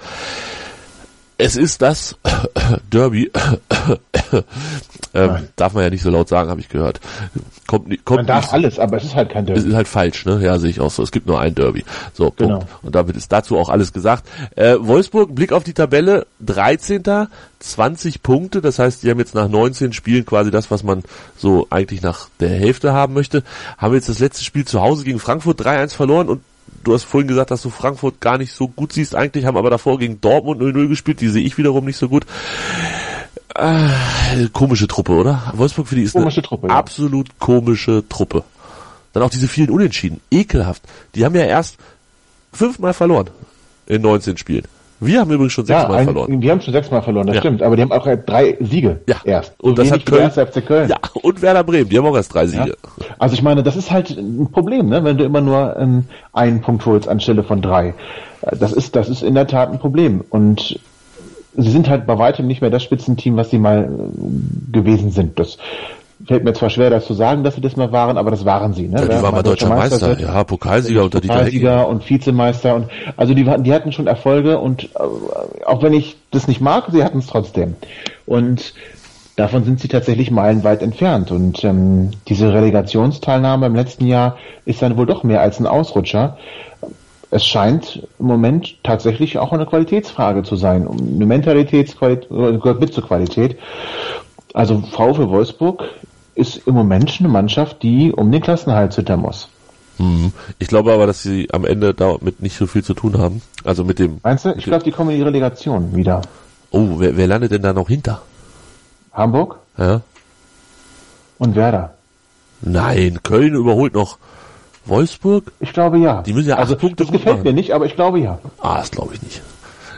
Speaker 2: Es ist das *coughs* Derby. *coughs* ähm, darf man ja nicht so laut sagen, habe ich gehört. Kommt, kommt
Speaker 3: Man darf
Speaker 2: nicht,
Speaker 3: alles, aber es ist halt kein
Speaker 2: es
Speaker 3: Derby.
Speaker 2: ist halt falsch, ne? Ja, sehe ich auch so. Es gibt nur ein Derby. So, Punkt.
Speaker 3: Genau.
Speaker 2: Und damit ist dazu auch alles gesagt. Äh, Wolfsburg, Blick auf die Tabelle, 13. 20 Punkte. Das heißt, die haben jetzt nach 19 Spielen quasi das, was man so eigentlich nach der Hälfte haben möchte. Haben jetzt das letzte Spiel zu Hause gegen Frankfurt 3-1 verloren und Du hast vorhin gesagt, dass du Frankfurt gar nicht so gut siehst. Eigentlich haben aber davor gegen Dortmund 0-0 gespielt. Die sehe ich wiederum nicht so gut. Äh, komische Truppe, oder? Wolfsburg für die ist
Speaker 3: Komische
Speaker 2: eine
Speaker 3: Truppe, ja.
Speaker 2: absolut komische Truppe. Dann auch diese vielen Unentschieden. Ekelhaft. Die haben ja erst fünfmal verloren in 19 Spielen. Wir haben übrigens schon
Speaker 3: Ja,
Speaker 2: sechsmal
Speaker 3: ein,
Speaker 2: verloren.
Speaker 3: wir haben schon sechsmal verloren, das
Speaker 2: Ja.
Speaker 3: stimmt. Aber die haben auch äh, drei Siege
Speaker 2: Ja.
Speaker 3: erst.
Speaker 2: Und das
Speaker 3: wenig
Speaker 2: hat Köln.
Speaker 3: Köln.
Speaker 2: Ja, und Werder Bremen, die haben auch erst drei
Speaker 3: Ja.
Speaker 2: Siege.
Speaker 3: Also ich meine, das ist halt ein Problem, ne? wenn du immer nur ähm, einen Punkt holst anstelle von drei. Äh, Das ist, das ist in der Tat ein Problem. Und sie sind halt bei weitem nicht mehr das Spitzenteam, was sie mal äh, gewesen sind. Das fällt mir zwar schwer, das zu sagen, dass sie das mal waren, aber das waren sie. Ne?
Speaker 2: Ja, die waren mal deutscher Meister, Meister ja, Pokalsieger unter
Speaker 3: Dieter Pokalsieger und Vizemeister und also die, die hatten schon Erfolge und äh, auch wenn ich das nicht mag, sie hatten es trotzdem. Und davon sind sie tatsächlich meilenweit entfernt. Und ähm, diese Relegationsteilnahme im letzten Jahr ist dann wohl doch mehr als ein Ausrutscher. Es scheint im Moment tatsächlich auch eine Qualitätsfrage zu sein. Eine Mentalitätsqualität gehört mit zur Qualität. Also VfL Wolfsburg ist im Moment eine Mannschaft, die um den Klassenhalt zittern muss.
Speaker 2: Mhm. Ich glaube aber, dass sie am Ende damit nicht so viel zu tun haben. Also mit dem.
Speaker 3: Meinst du? Ich glaube, die kommen in die Relegation wieder.
Speaker 2: Oh, wer, wer landet denn da noch hinter?
Speaker 3: Hamburg?
Speaker 2: Ja.
Speaker 3: Und Werder?
Speaker 2: Nein, Köln überholt noch Wolfsburg?
Speaker 3: Ich glaube ja.
Speaker 2: Die müssen ja acht
Speaker 3: also,
Speaker 2: Punkte
Speaker 3: Das gefällt
Speaker 2: machen.
Speaker 3: mir nicht, aber ich glaube ja.
Speaker 2: Ah, das glaube ich nicht.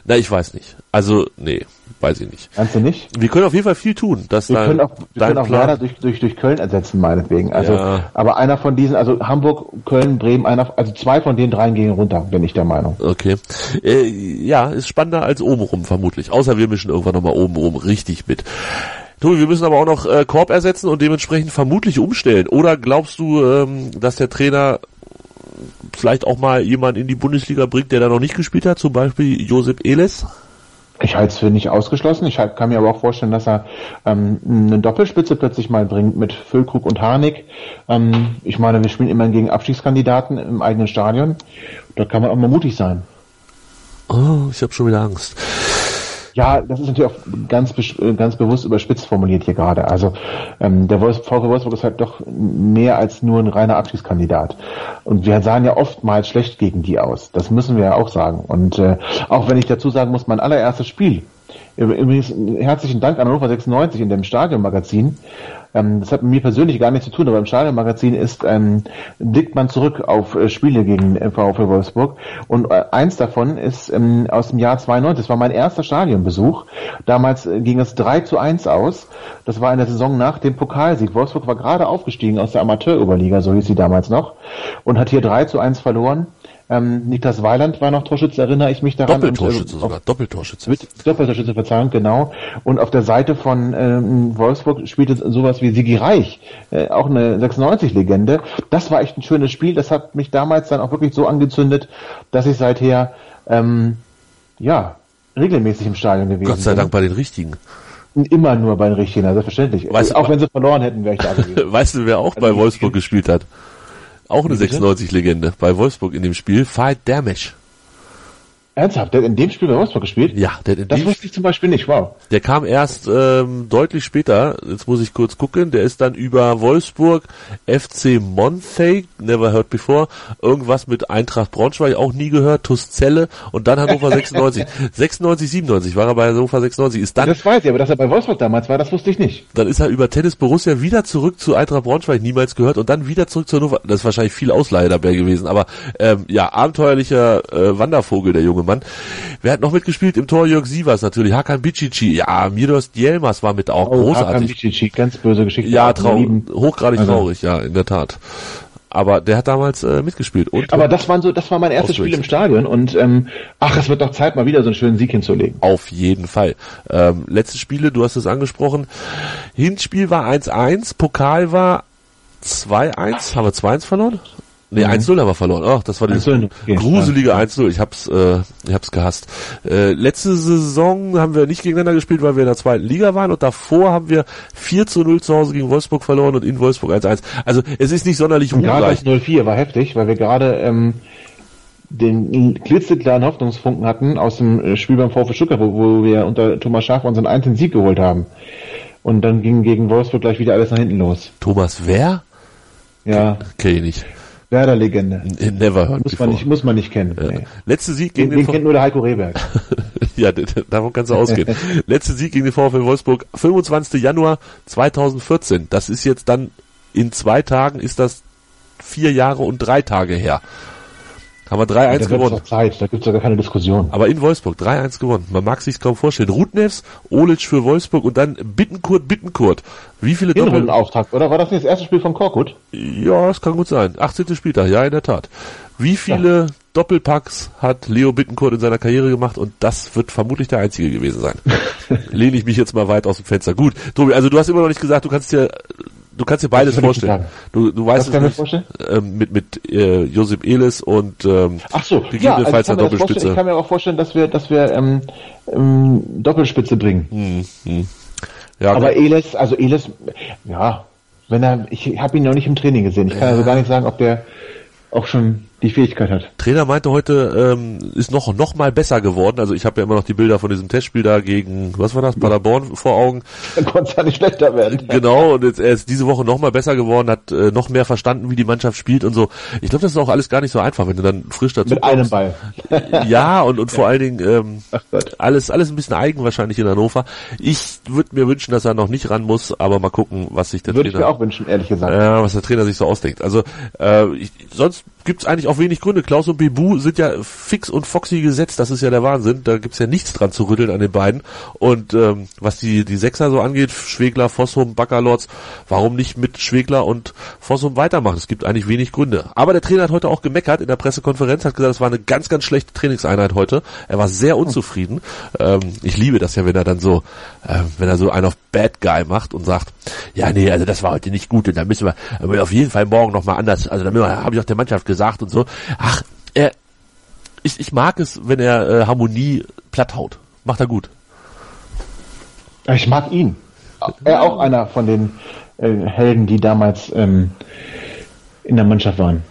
Speaker 2: Na, ich weiß nicht. Also, nee, weiß ich nicht.
Speaker 3: Meinst du nicht?
Speaker 2: Wir können auf jeden Fall viel tun. Dass
Speaker 3: Wir
Speaker 2: dein,
Speaker 3: können auch, wir können auch Werder durch, durch, durch Köln ersetzen, meinetwegen. Also,
Speaker 2: Ja.
Speaker 3: aber einer von diesen, also Hamburg, Köln, Bremen, einer, also zwei von den dreien gehen runter, bin ich der Meinung.
Speaker 2: Okay. Äh, ja, ist spannender als obenrum vermutlich. Außer wir mischen irgendwann nochmal obenrum richtig mit. Tobi, wir müssen aber auch noch äh, Korb ersetzen und dementsprechend vermutlich umstellen. Oder glaubst du, ähm, dass der Trainer vielleicht auch mal jemand in die Bundesliga bringt, der da noch nicht gespielt hat, zum Beispiel Josep Eles?
Speaker 3: Ich halte es für nicht ausgeschlossen. Ich halt- kann mir aber auch vorstellen, dass er ähm, eine Doppelspitze plötzlich mal bringt mit Füllkrug und Harnik. Ähm, ich meine, wir spielen immerhin gegen Abstiegskandidaten im eigenen Stadion. Da kann man auch mal mutig sein.
Speaker 2: Oh, ich habe schon wieder Angst.
Speaker 3: Ja, das ist natürlich auch ganz, äh, ganz bewusst überspitzt formuliert hier gerade. Also ähm, der Wolfs VfL Wolfsburg ist halt doch mehr als nur ein reiner Abschiedskandidat. Und wir sahen ja oftmals schlecht gegen die aus. Das müssen wir ja auch sagen. Und äh, auch wenn ich dazu sagen muss, mein allererstes Spiel, übrigens herzlichen Dank an Hannover 96 in dem Stadionmagazin, ähm, das hat mit mir persönlich gar nichts zu tun, aber im Stadionmagazin ist, ähm, blickt man zurück auf äh, Spiele gegen VfL Wolfsburg und äh, eins davon ist ähm, aus dem Jahr 92, das war mein erster Stadionbesuch. Damals äh, ging es 3 zu 1 aus. Das war in der Saison nach dem Pokalsieg. Wolfsburg war gerade aufgestiegen aus der Amateurüberliga, so hieß sie damals noch, und hat hier 3 zu 1 verloren. Ähm, Niklas Weiland war noch Torschütze, erinnere ich mich daran.
Speaker 2: Doppeltorschütze
Speaker 3: Und, äh,
Speaker 2: sogar, Doppeltorschütze.
Speaker 3: Doppeltorschütze Verzeihung, genau. Und auf der Seite von ähm, Wolfsburg spielte sowas wie Sigi Reich, äh, auch eine 96-Legende. Das war echt ein schönes Spiel. Das hat mich damals dann auch wirklich so angezündet, dass ich seither ähm, ja regelmäßig im Stadion gewesen
Speaker 2: Gott sei
Speaker 3: bin.
Speaker 2: Dank bei den Richtigen.
Speaker 3: Immer nur bei den Richtigen, also selbstverständlich.
Speaker 2: Weißt
Speaker 3: auch wenn sie verloren hätten, wäre ich da *laughs* gewesen.
Speaker 2: Weißt du, wer auch bei Wolfsburg gespielt hat? Auch eine
Speaker 3: Wie bitte?
Speaker 2: 96-Legende bei Wolfsburg in dem Spiel. Fahed Dermesch.
Speaker 3: Ernsthaft, der hat in dem Spiel bei Wolfsburg gespielt?
Speaker 2: Ja, der, in
Speaker 3: Das
Speaker 2: dem,
Speaker 3: wusste ich zum Beispiel nicht, wow.
Speaker 2: der kam erst ähm, deutlich später. Jetzt muss ich kurz gucken. Der ist dann über Wolfsburg, FC Monthey, never heard before, irgendwas mit Eintracht Braunschweig, auch nie gehört, Tuszelle und dann Hannover 96. 96, 97 war er bei Hannover 96. Ist dann
Speaker 3: Das weiß ich, aber dass er bei Wolfsburg damals war, das wusste ich nicht.
Speaker 2: dann ist er über Tennis Borussia wieder zurück zu Eintracht Braunschweig, niemals gehört, und dann wieder zurück zu Hannover. Das ist wahrscheinlich viel Ausleihe dabei gewesen, aber ähm, ja, abenteuerlicher äh, Wandervogel, der junge Mann. Wer hat noch mitgespielt? Im Tor Jörg Sievers natürlich, Hakan Bicici, ja, Miros Dielmas war mit auch
Speaker 3: Hakan
Speaker 2: großartig.
Speaker 3: Bicici, ganz böse Geschichte.
Speaker 2: Ja,
Speaker 3: Auch
Speaker 2: trau
Speaker 3: lieben.
Speaker 2: hochgradig
Speaker 3: Also-
Speaker 2: traurig, ja, in der Tat. Aber der hat damals äh, mitgespielt. Und
Speaker 3: Aber das waren so, das war mein erstes Spiel im Stadion und ähm, ach, es wird doch Zeit, mal wieder so einen schönen Sieg hinzulegen.
Speaker 2: Auf jeden Fall. Ähm, letzte Spiele, du hast es angesprochen. Hinspiel war 1-1, Pokal war 2-1. Haben wir 2-1 verloren? Nee, 1-0 haben wir verloren. Ach, das war
Speaker 3: 1-0, okay.
Speaker 2: gruselige 1-0. Ich hab's, äh, ich hab's gehasst. Äh, letzte Saison haben wir nicht gegeneinander gespielt, weil wir in der zweiten Liga waren und davor haben wir 4 zu 0 zu Hause gegen Wolfsburg verloren und in Wolfsburg 1-1. Also es ist nicht sonderlich
Speaker 3: Und gerade
Speaker 2: ruhmreich.
Speaker 3: das 0-4 war heftig, weil wir gerade ähm, den klitzekleinen Hoffnungsfunken hatten aus dem äh, Spiel beim VfB Stuttgart, wo, wo wir unter Thomas Schaaf unseren einzigen Sieg geholt haben. Und dann ging gegen Wolfsburg gleich wieder alles nach hinten los.
Speaker 2: Thomas Wer?
Speaker 3: Ja,
Speaker 2: Kenn ich nicht.
Speaker 3: Werder-Legende.
Speaker 2: Never heard
Speaker 3: Muss
Speaker 2: before.
Speaker 3: man nicht, muss man nicht kennen.
Speaker 2: Ja.
Speaker 3: Nee.
Speaker 2: Letzte Sieg
Speaker 3: Den,
Speaker 2: gegen
Speaker 3: den
Speaker 2: den
Speaker 3: kennt nur der Heiko Rehberg. *laughs*
Speaker 2: Ja, davon kannst du ausgehen. *laughs* Letzte Sieg gegen den VfL Wolfsburg, 25. Januar 2014. Das ist jetzt dann in zwei Tagen ist das vier Jahre und drei Tage her. Haben wir 3-1
Speaker 3: Da wird
Speaker 2: gewonnen.
Speaker 3: Zeit, da gibt's ja gar keine Diskussion.
Speaker 2: Aber in Wolfsburg 3-1 gewonnen. Man mag sich's kaum vorstellen. Rudnevs, Olic für Wolfsburg und dann Bittenkurt, Bittenkurt. Wie viele Doppel...
Speaker 3: Hinrundenauftakt, oder? War das nicht das erste Spiel von Korkut?
Speaker 2: Ja, das kann gut sein. 18. Spieltag, ja, in der Tat. Wie viele Doppelpacks hat Leo Bittenkurt in seiner Karriere gemacht und das wird vermutlich der einzige gewesen sein. *laughs* Lehne ich mich jetzt mal weit aus dem Fenster. Gut, Tobi, also du hast immer noch nicht gesagt, du kannst dir du kannst dir beides vorstellen. Du, du weißt es nicht, ähm, mit mit äh, Josip Elis und ähm,
Speaker 3: Ach so, ja, also
Speaker 2: gegebenenfalls
Speaker 3: ich,
Speaker 2: eine
Speaker 3: kann mir ich kann mir auch vorstellen, dass wir, dass wir ähm, ähm, Doppelspitze bringen.
Speaker 2: Ja,
Speaker 3: Aber Eles, also Eles, ja, wenn er, ich habe ihn noch nicht im Training gesehen. Ich kann also gar nicht sagen, ob der auch schon die Fähigkeit hat.
Speaker 2: Trainer meinte heute, ähm, ist noch noch mal besser geworden. Also ich habe ja immer noch die Bilder von diesem Testspiel da gegen, was war das, Paderborn vor Augen.
Speaker 3: Dann konnte es ja nicht schlechter werden. *laughs*
Speaker 2: Genau, und jetzt, er ist diese Woche noch mal besser geworden, hat äh, noch mehr verstanden, wie die Mannschaft spielt und so. Ich glaube, das ist auch alles gar nicht so einfach, wenn du dann frisch dazu
Speaker 3: Mit einem
Speaker 2: kommst.
Speaker 3: Ball. *laughs*
Speaker 2: Ja, und, und vor allen Dingen ähm, alles alles ein bisschen eigen wahrscheinlich in Hannover. Ich würde mir wünschen, dass er noch nicht ran muss, aber mal gucken, was sich der
Speaker 3: Würde ich
Speaker 2: Trainer
Speaker 3: mir auch wünschen, ehrlich gesagt.
Speaker 2: ja, was der Trainer sich so ausdenkt. Also äh, ich, sonst gibt's eigentlich auch wenig Gründe. Klaus und Bebu sind ja fix und foxy gesetzt. Das ist ja der Wahnsinn. Da gibt's ja nichts dran zu rütteln an den beiden. Und ähm, was die die Sechser so angeht, Schwegler, Fossum, Baccalords, warum nicht mit Schwegler und Fossum weitermachen? Es gibt eigentlich wenig Gründe. Aber der Trainer hat heute auch gemeckert in der Pressekonferenz, hat gesagt, es war eine ganz, ganz schlechte Trainingseinheit heute. Er war sehr unzufrieden. Ähm, ich liebe das ja, wenn er dann so, äh, wenn er so einen auf Bad Guy macht und sagt, ja, nee, also das war heute nicht gut und da müssen wir, wir auf jeden Fall morgen nochmal anders, also da habe ich auch der Mannschaft gesagt und so. Ach, er, ich, ich mag es, wenn er äh, Harmonie platt haut. Macht er gut.
Speaker 3: Ich mag ihn. Er auch einer von den äh, Helden, die damals ähm, in der Mannschaft waren.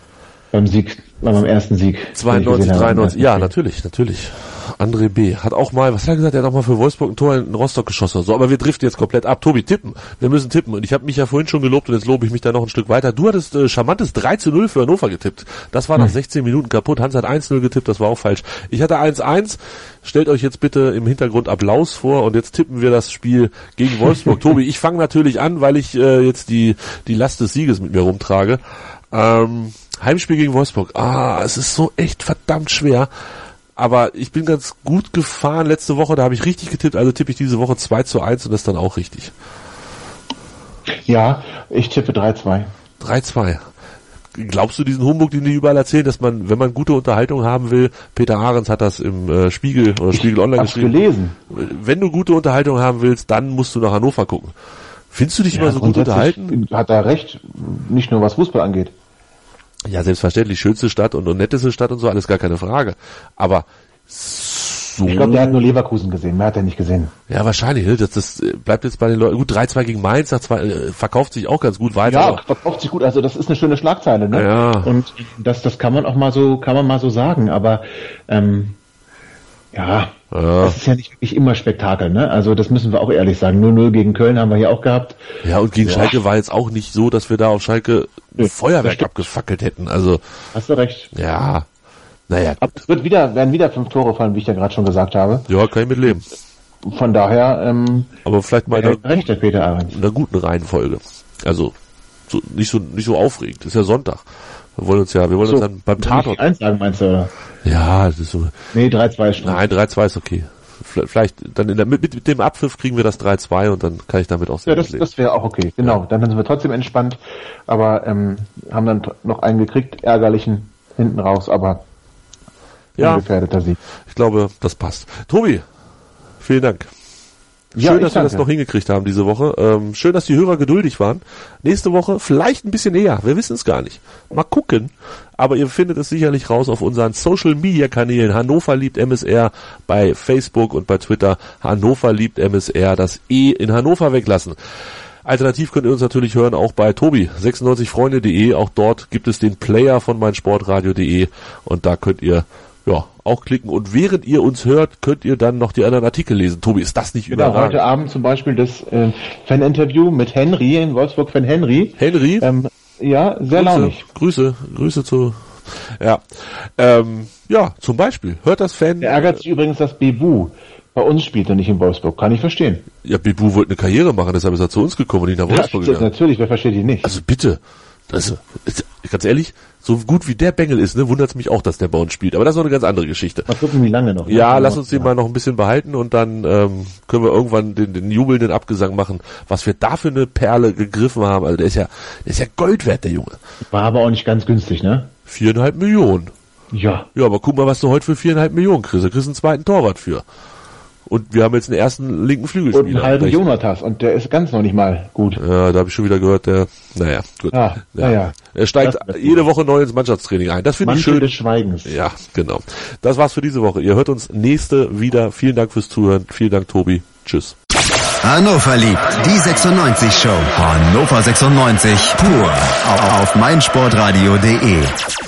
Speaker 3: Beim Sieg, beim ersten Sieg. den ich
Speaker 2: 92,
Speaker 3: gesehen habe, am
Speaker 2: 93,
Speaker 3: ersten
Speaker 2: ja, natürlich, natürlich. André B. hat auch mal, was hat er gesagt, er hat auch mal für Wolfsburg ein Tor in Rostock geschossen. So, aber wir driften jetzt komplett ab. Tobi, tippen. Wir müssen tippen. Und ich habe mich ja vorhin schon gelobt und jetzt lobe ich mich da noch ein Stück weiter. Du hattest äh, charmantes 3 zu 0 für Hannover getippt. Das war nach 16 Minuten kaputt. Hans hat 1-0 getippt, das war auch falsch. Ich hatte 1-1. Stellt euch jetzt bitte im Hintergrund Applaus vor und jetzt tippen wir das Spiel gegen *laughs* Wolfsburg. Tobi, ich fange natürlich an, weil ich äh, jetzt die, die Last des Sieges mit mir rumtrage. Ähm, Heimspiel gegen Wolfsburg. Ah, es ist so echt verdammt schwer. Aber ich bin ganz gut gefahren letzte Woche, da habe ich richtig getippt, also tippe ich diese Woche 2 zu 1 und das ist dann auch richtig.
Speaker 3: Ja, ich tippe 3-2.
Speaker 2: 3-2. Glaubst du diesen Humbug, den die überall erzählen, dass man, wenn man gute Unterhaltung haben will, Peter Ahrens hat das im äh, Spiegel oder Spiegel Online geschrieben,
Speaker 3: gelesen.
Speaker 2: wenn du gute Unterhaltung haben willst, dann musst du nach Hannover gucken. Findest du dich immer so gut unterhalten?
Speaker 3: Hat er recht, nicht nur was Fußball angeht.
Speaker 2: Ja, selbstverständlich, schönste Stadt und, und netteste Stadt und so, alles gar keine Frage. Aber so
Speaker 3: Ich glaube, der hat nur Leverkusen gesehen, mehr hat er nicht gesehen.
Speaker 2: Ja, wahrscheinlich. Ne? Das, das äh, bleibt jetzt bei den Leuten. Gut, 3-2 gegen Mainz, nach zwei, äh, verkauft sich auch ganz gut weiter.
Speaker 3: Ja, verkauft sich gut, also das ist eine schöne Schlagzeile, ne?
Speaker 2: Ja.
Speaker 3: Und das, das kann man auch mal so, kann man mal so sagen, aber ähm, ja,
Speaker 2: Ja.
Speaker 3: das ist ja nicht wirklich immer Spektakel, ne? Also das müssen wir auch ehrlich sagen. 0-0 gegen Köln haben wir hier auch gehabt.
Speaker 2: ja, und gegen
Speaker 3: Ja.
Speaker 2: Schalke war jetzt auch nicht so, dass wir da auf Schalke
Speaker 3: Nö,
Speaker 2: Feuerwerk abgefackelt hätten. Also,
Speaker 3: Hast du recht.
Speaker 2: ja. Naja,
Speaker 3: Aber es wird wieder, werden wieder fünf Tore fallen, wie ich ja gerade schon gesagt habe.
Speaker 2: ja, kann ich mit leben.
Speaker 3: Von daher, ähm,
Speaker 2: Aber vielleicht mal in
Speaker 3: er
Speaker 2: einer,
Speaker 3: hat recht, der Peter Ahrens.
Speaker 2: in einer guten Reihenfolge. Also, so, nicht so, nicht so aufregend. Ist ja Sonntag. Wir wollen uns ja, wir wollen uns dann beim Tatort.
Speaker 3: Eins sagen meinst du?
Speaker 2: Ja, das ist so,
Speaker 3: Nee, 3-2 ist schon.
Speaker 2: nein, 3-2 ist okay. Vielleicht- dann in der, mit, mit dem Abpfiff kriegen wir das 3-2 und dann kann ich damit auch
Speaker 3: Ja, das,
Speaker 2: leben.
Speaker 3: das wäre auch okay. Genau, dann sind wir trotzdem entspannt, aber ähm, haben dann noch einen gekriegt, ärgerlichen hinten raus, aber
Speaker 2: Ja.
Speaker 3: ungefährdeter Sieg.
Speaker 2: Ich glaube, das passt. Tobi, vielen Dank.
Speaker 3: Ja,
Speaker 2: Schön, dass wir das
Speaker 3: danke.
Speaker 2: noch hingekriegt haben diese Woche. Ähm, schön, dass die Hörer geduldig waren. Nächste Woche vielleicht ein bisschen eher. Wir wissen es gar nicht. Mal gucken. Aber ihr findet es sicherlich raus auf unseren Social Media Kanälen. Hannover liebt MSR bei Facebook und bei Twitter. Hannover liebt MSR. Das E in Hannover weglassen. Alternativ könnt ihr uns natürlich hören auch bei Tobi 96freunde.de. Auch dort gibt es den Player von meinsportradio.de und da könnt ihr auch klicken. Und während ihr uns hört, könnt ihr dann noch die anderen Artikel lesen. Tobi, ist das nicht
Speaker 3: Genau,
Speaker 2: überragend?
Speaker 3: heute Abend zum Beispiel das äh, Fan-Interview mit Henry in Wolfsburg, Fan Henry.
Speaker 2: Henry,
Speaker 3: Ähm, ja, sehr launig.
Speaker 2: Grüße, Grüße zu, ja, ähm, ja, zum Beispiel. Hört das Fan,
Speaker 3: Er ärgert sich übrigens, dass Bebu bei uns spielt und nicht in Wolfsburg. Kann ich verstehen.
Speaker 2: ja, Bibu wollte eine Karriere machen, deshalb ist er zu uns gekommen und nicht nach Wolfsburg
Speaker 3: Ja,
Speaker 2: gegangen.
Speaker 3: natürlich, wer versteht ihn nicht?
Speaker 2: Also bitte, das ist, ganz ehrlich, so gut wie der Bengel ist, ne, wundert es mich auch, dass der bei uns spielt. Aber das ist noch eine ganz andere Geschichte.
Speaker 3: Mal gucken, wie lange noch.
Speaker 2: Ja, lass uns den mal noch ein bisschen behalten und dann ähm, können wir irgendwann den, den jubelnden Abgesang machen, was wir da für eine Perle gegriffen haben. Also der ist ja, der ist ja Gold wert, der Junge.
Speaker 3: War aber auch nicht ganz günstig, ne?
Speaker 2: Viereinhalb Millionen.
Speaker 3: Ja.
Speaker 2: Ja, aber guck mal, was du heute für viereinhalb Millionen kriegst. Da kriegst du einen zweiten Torwart für. Und wir haben jetzt einen ersten linken Flügelspieler.
Speaker 3: Und einen halben Jonatas und der ist ganz noch nicht mal gut.
Speaker 2: Ja, da habe ich schon wieder gehört, der, naja, gut.
Speaker 3: Ah, ja. ja.
Speaker 2: Er steigt jede Woche neu ins Mannschaftstraining ein. Das finde ich schön.
Speaker 3: des Schweigens.
Speaker 2: Ja, genau. Das war's für diese Woche. Ihr hört uns nächste wieder. Vielen Dank fürs Zuhören. Vielen Dank, Tobi. Tschüss.
Speaker 1: Hannover liebt die 96 Show. Hannover 96 pur auf meinsportradio.de.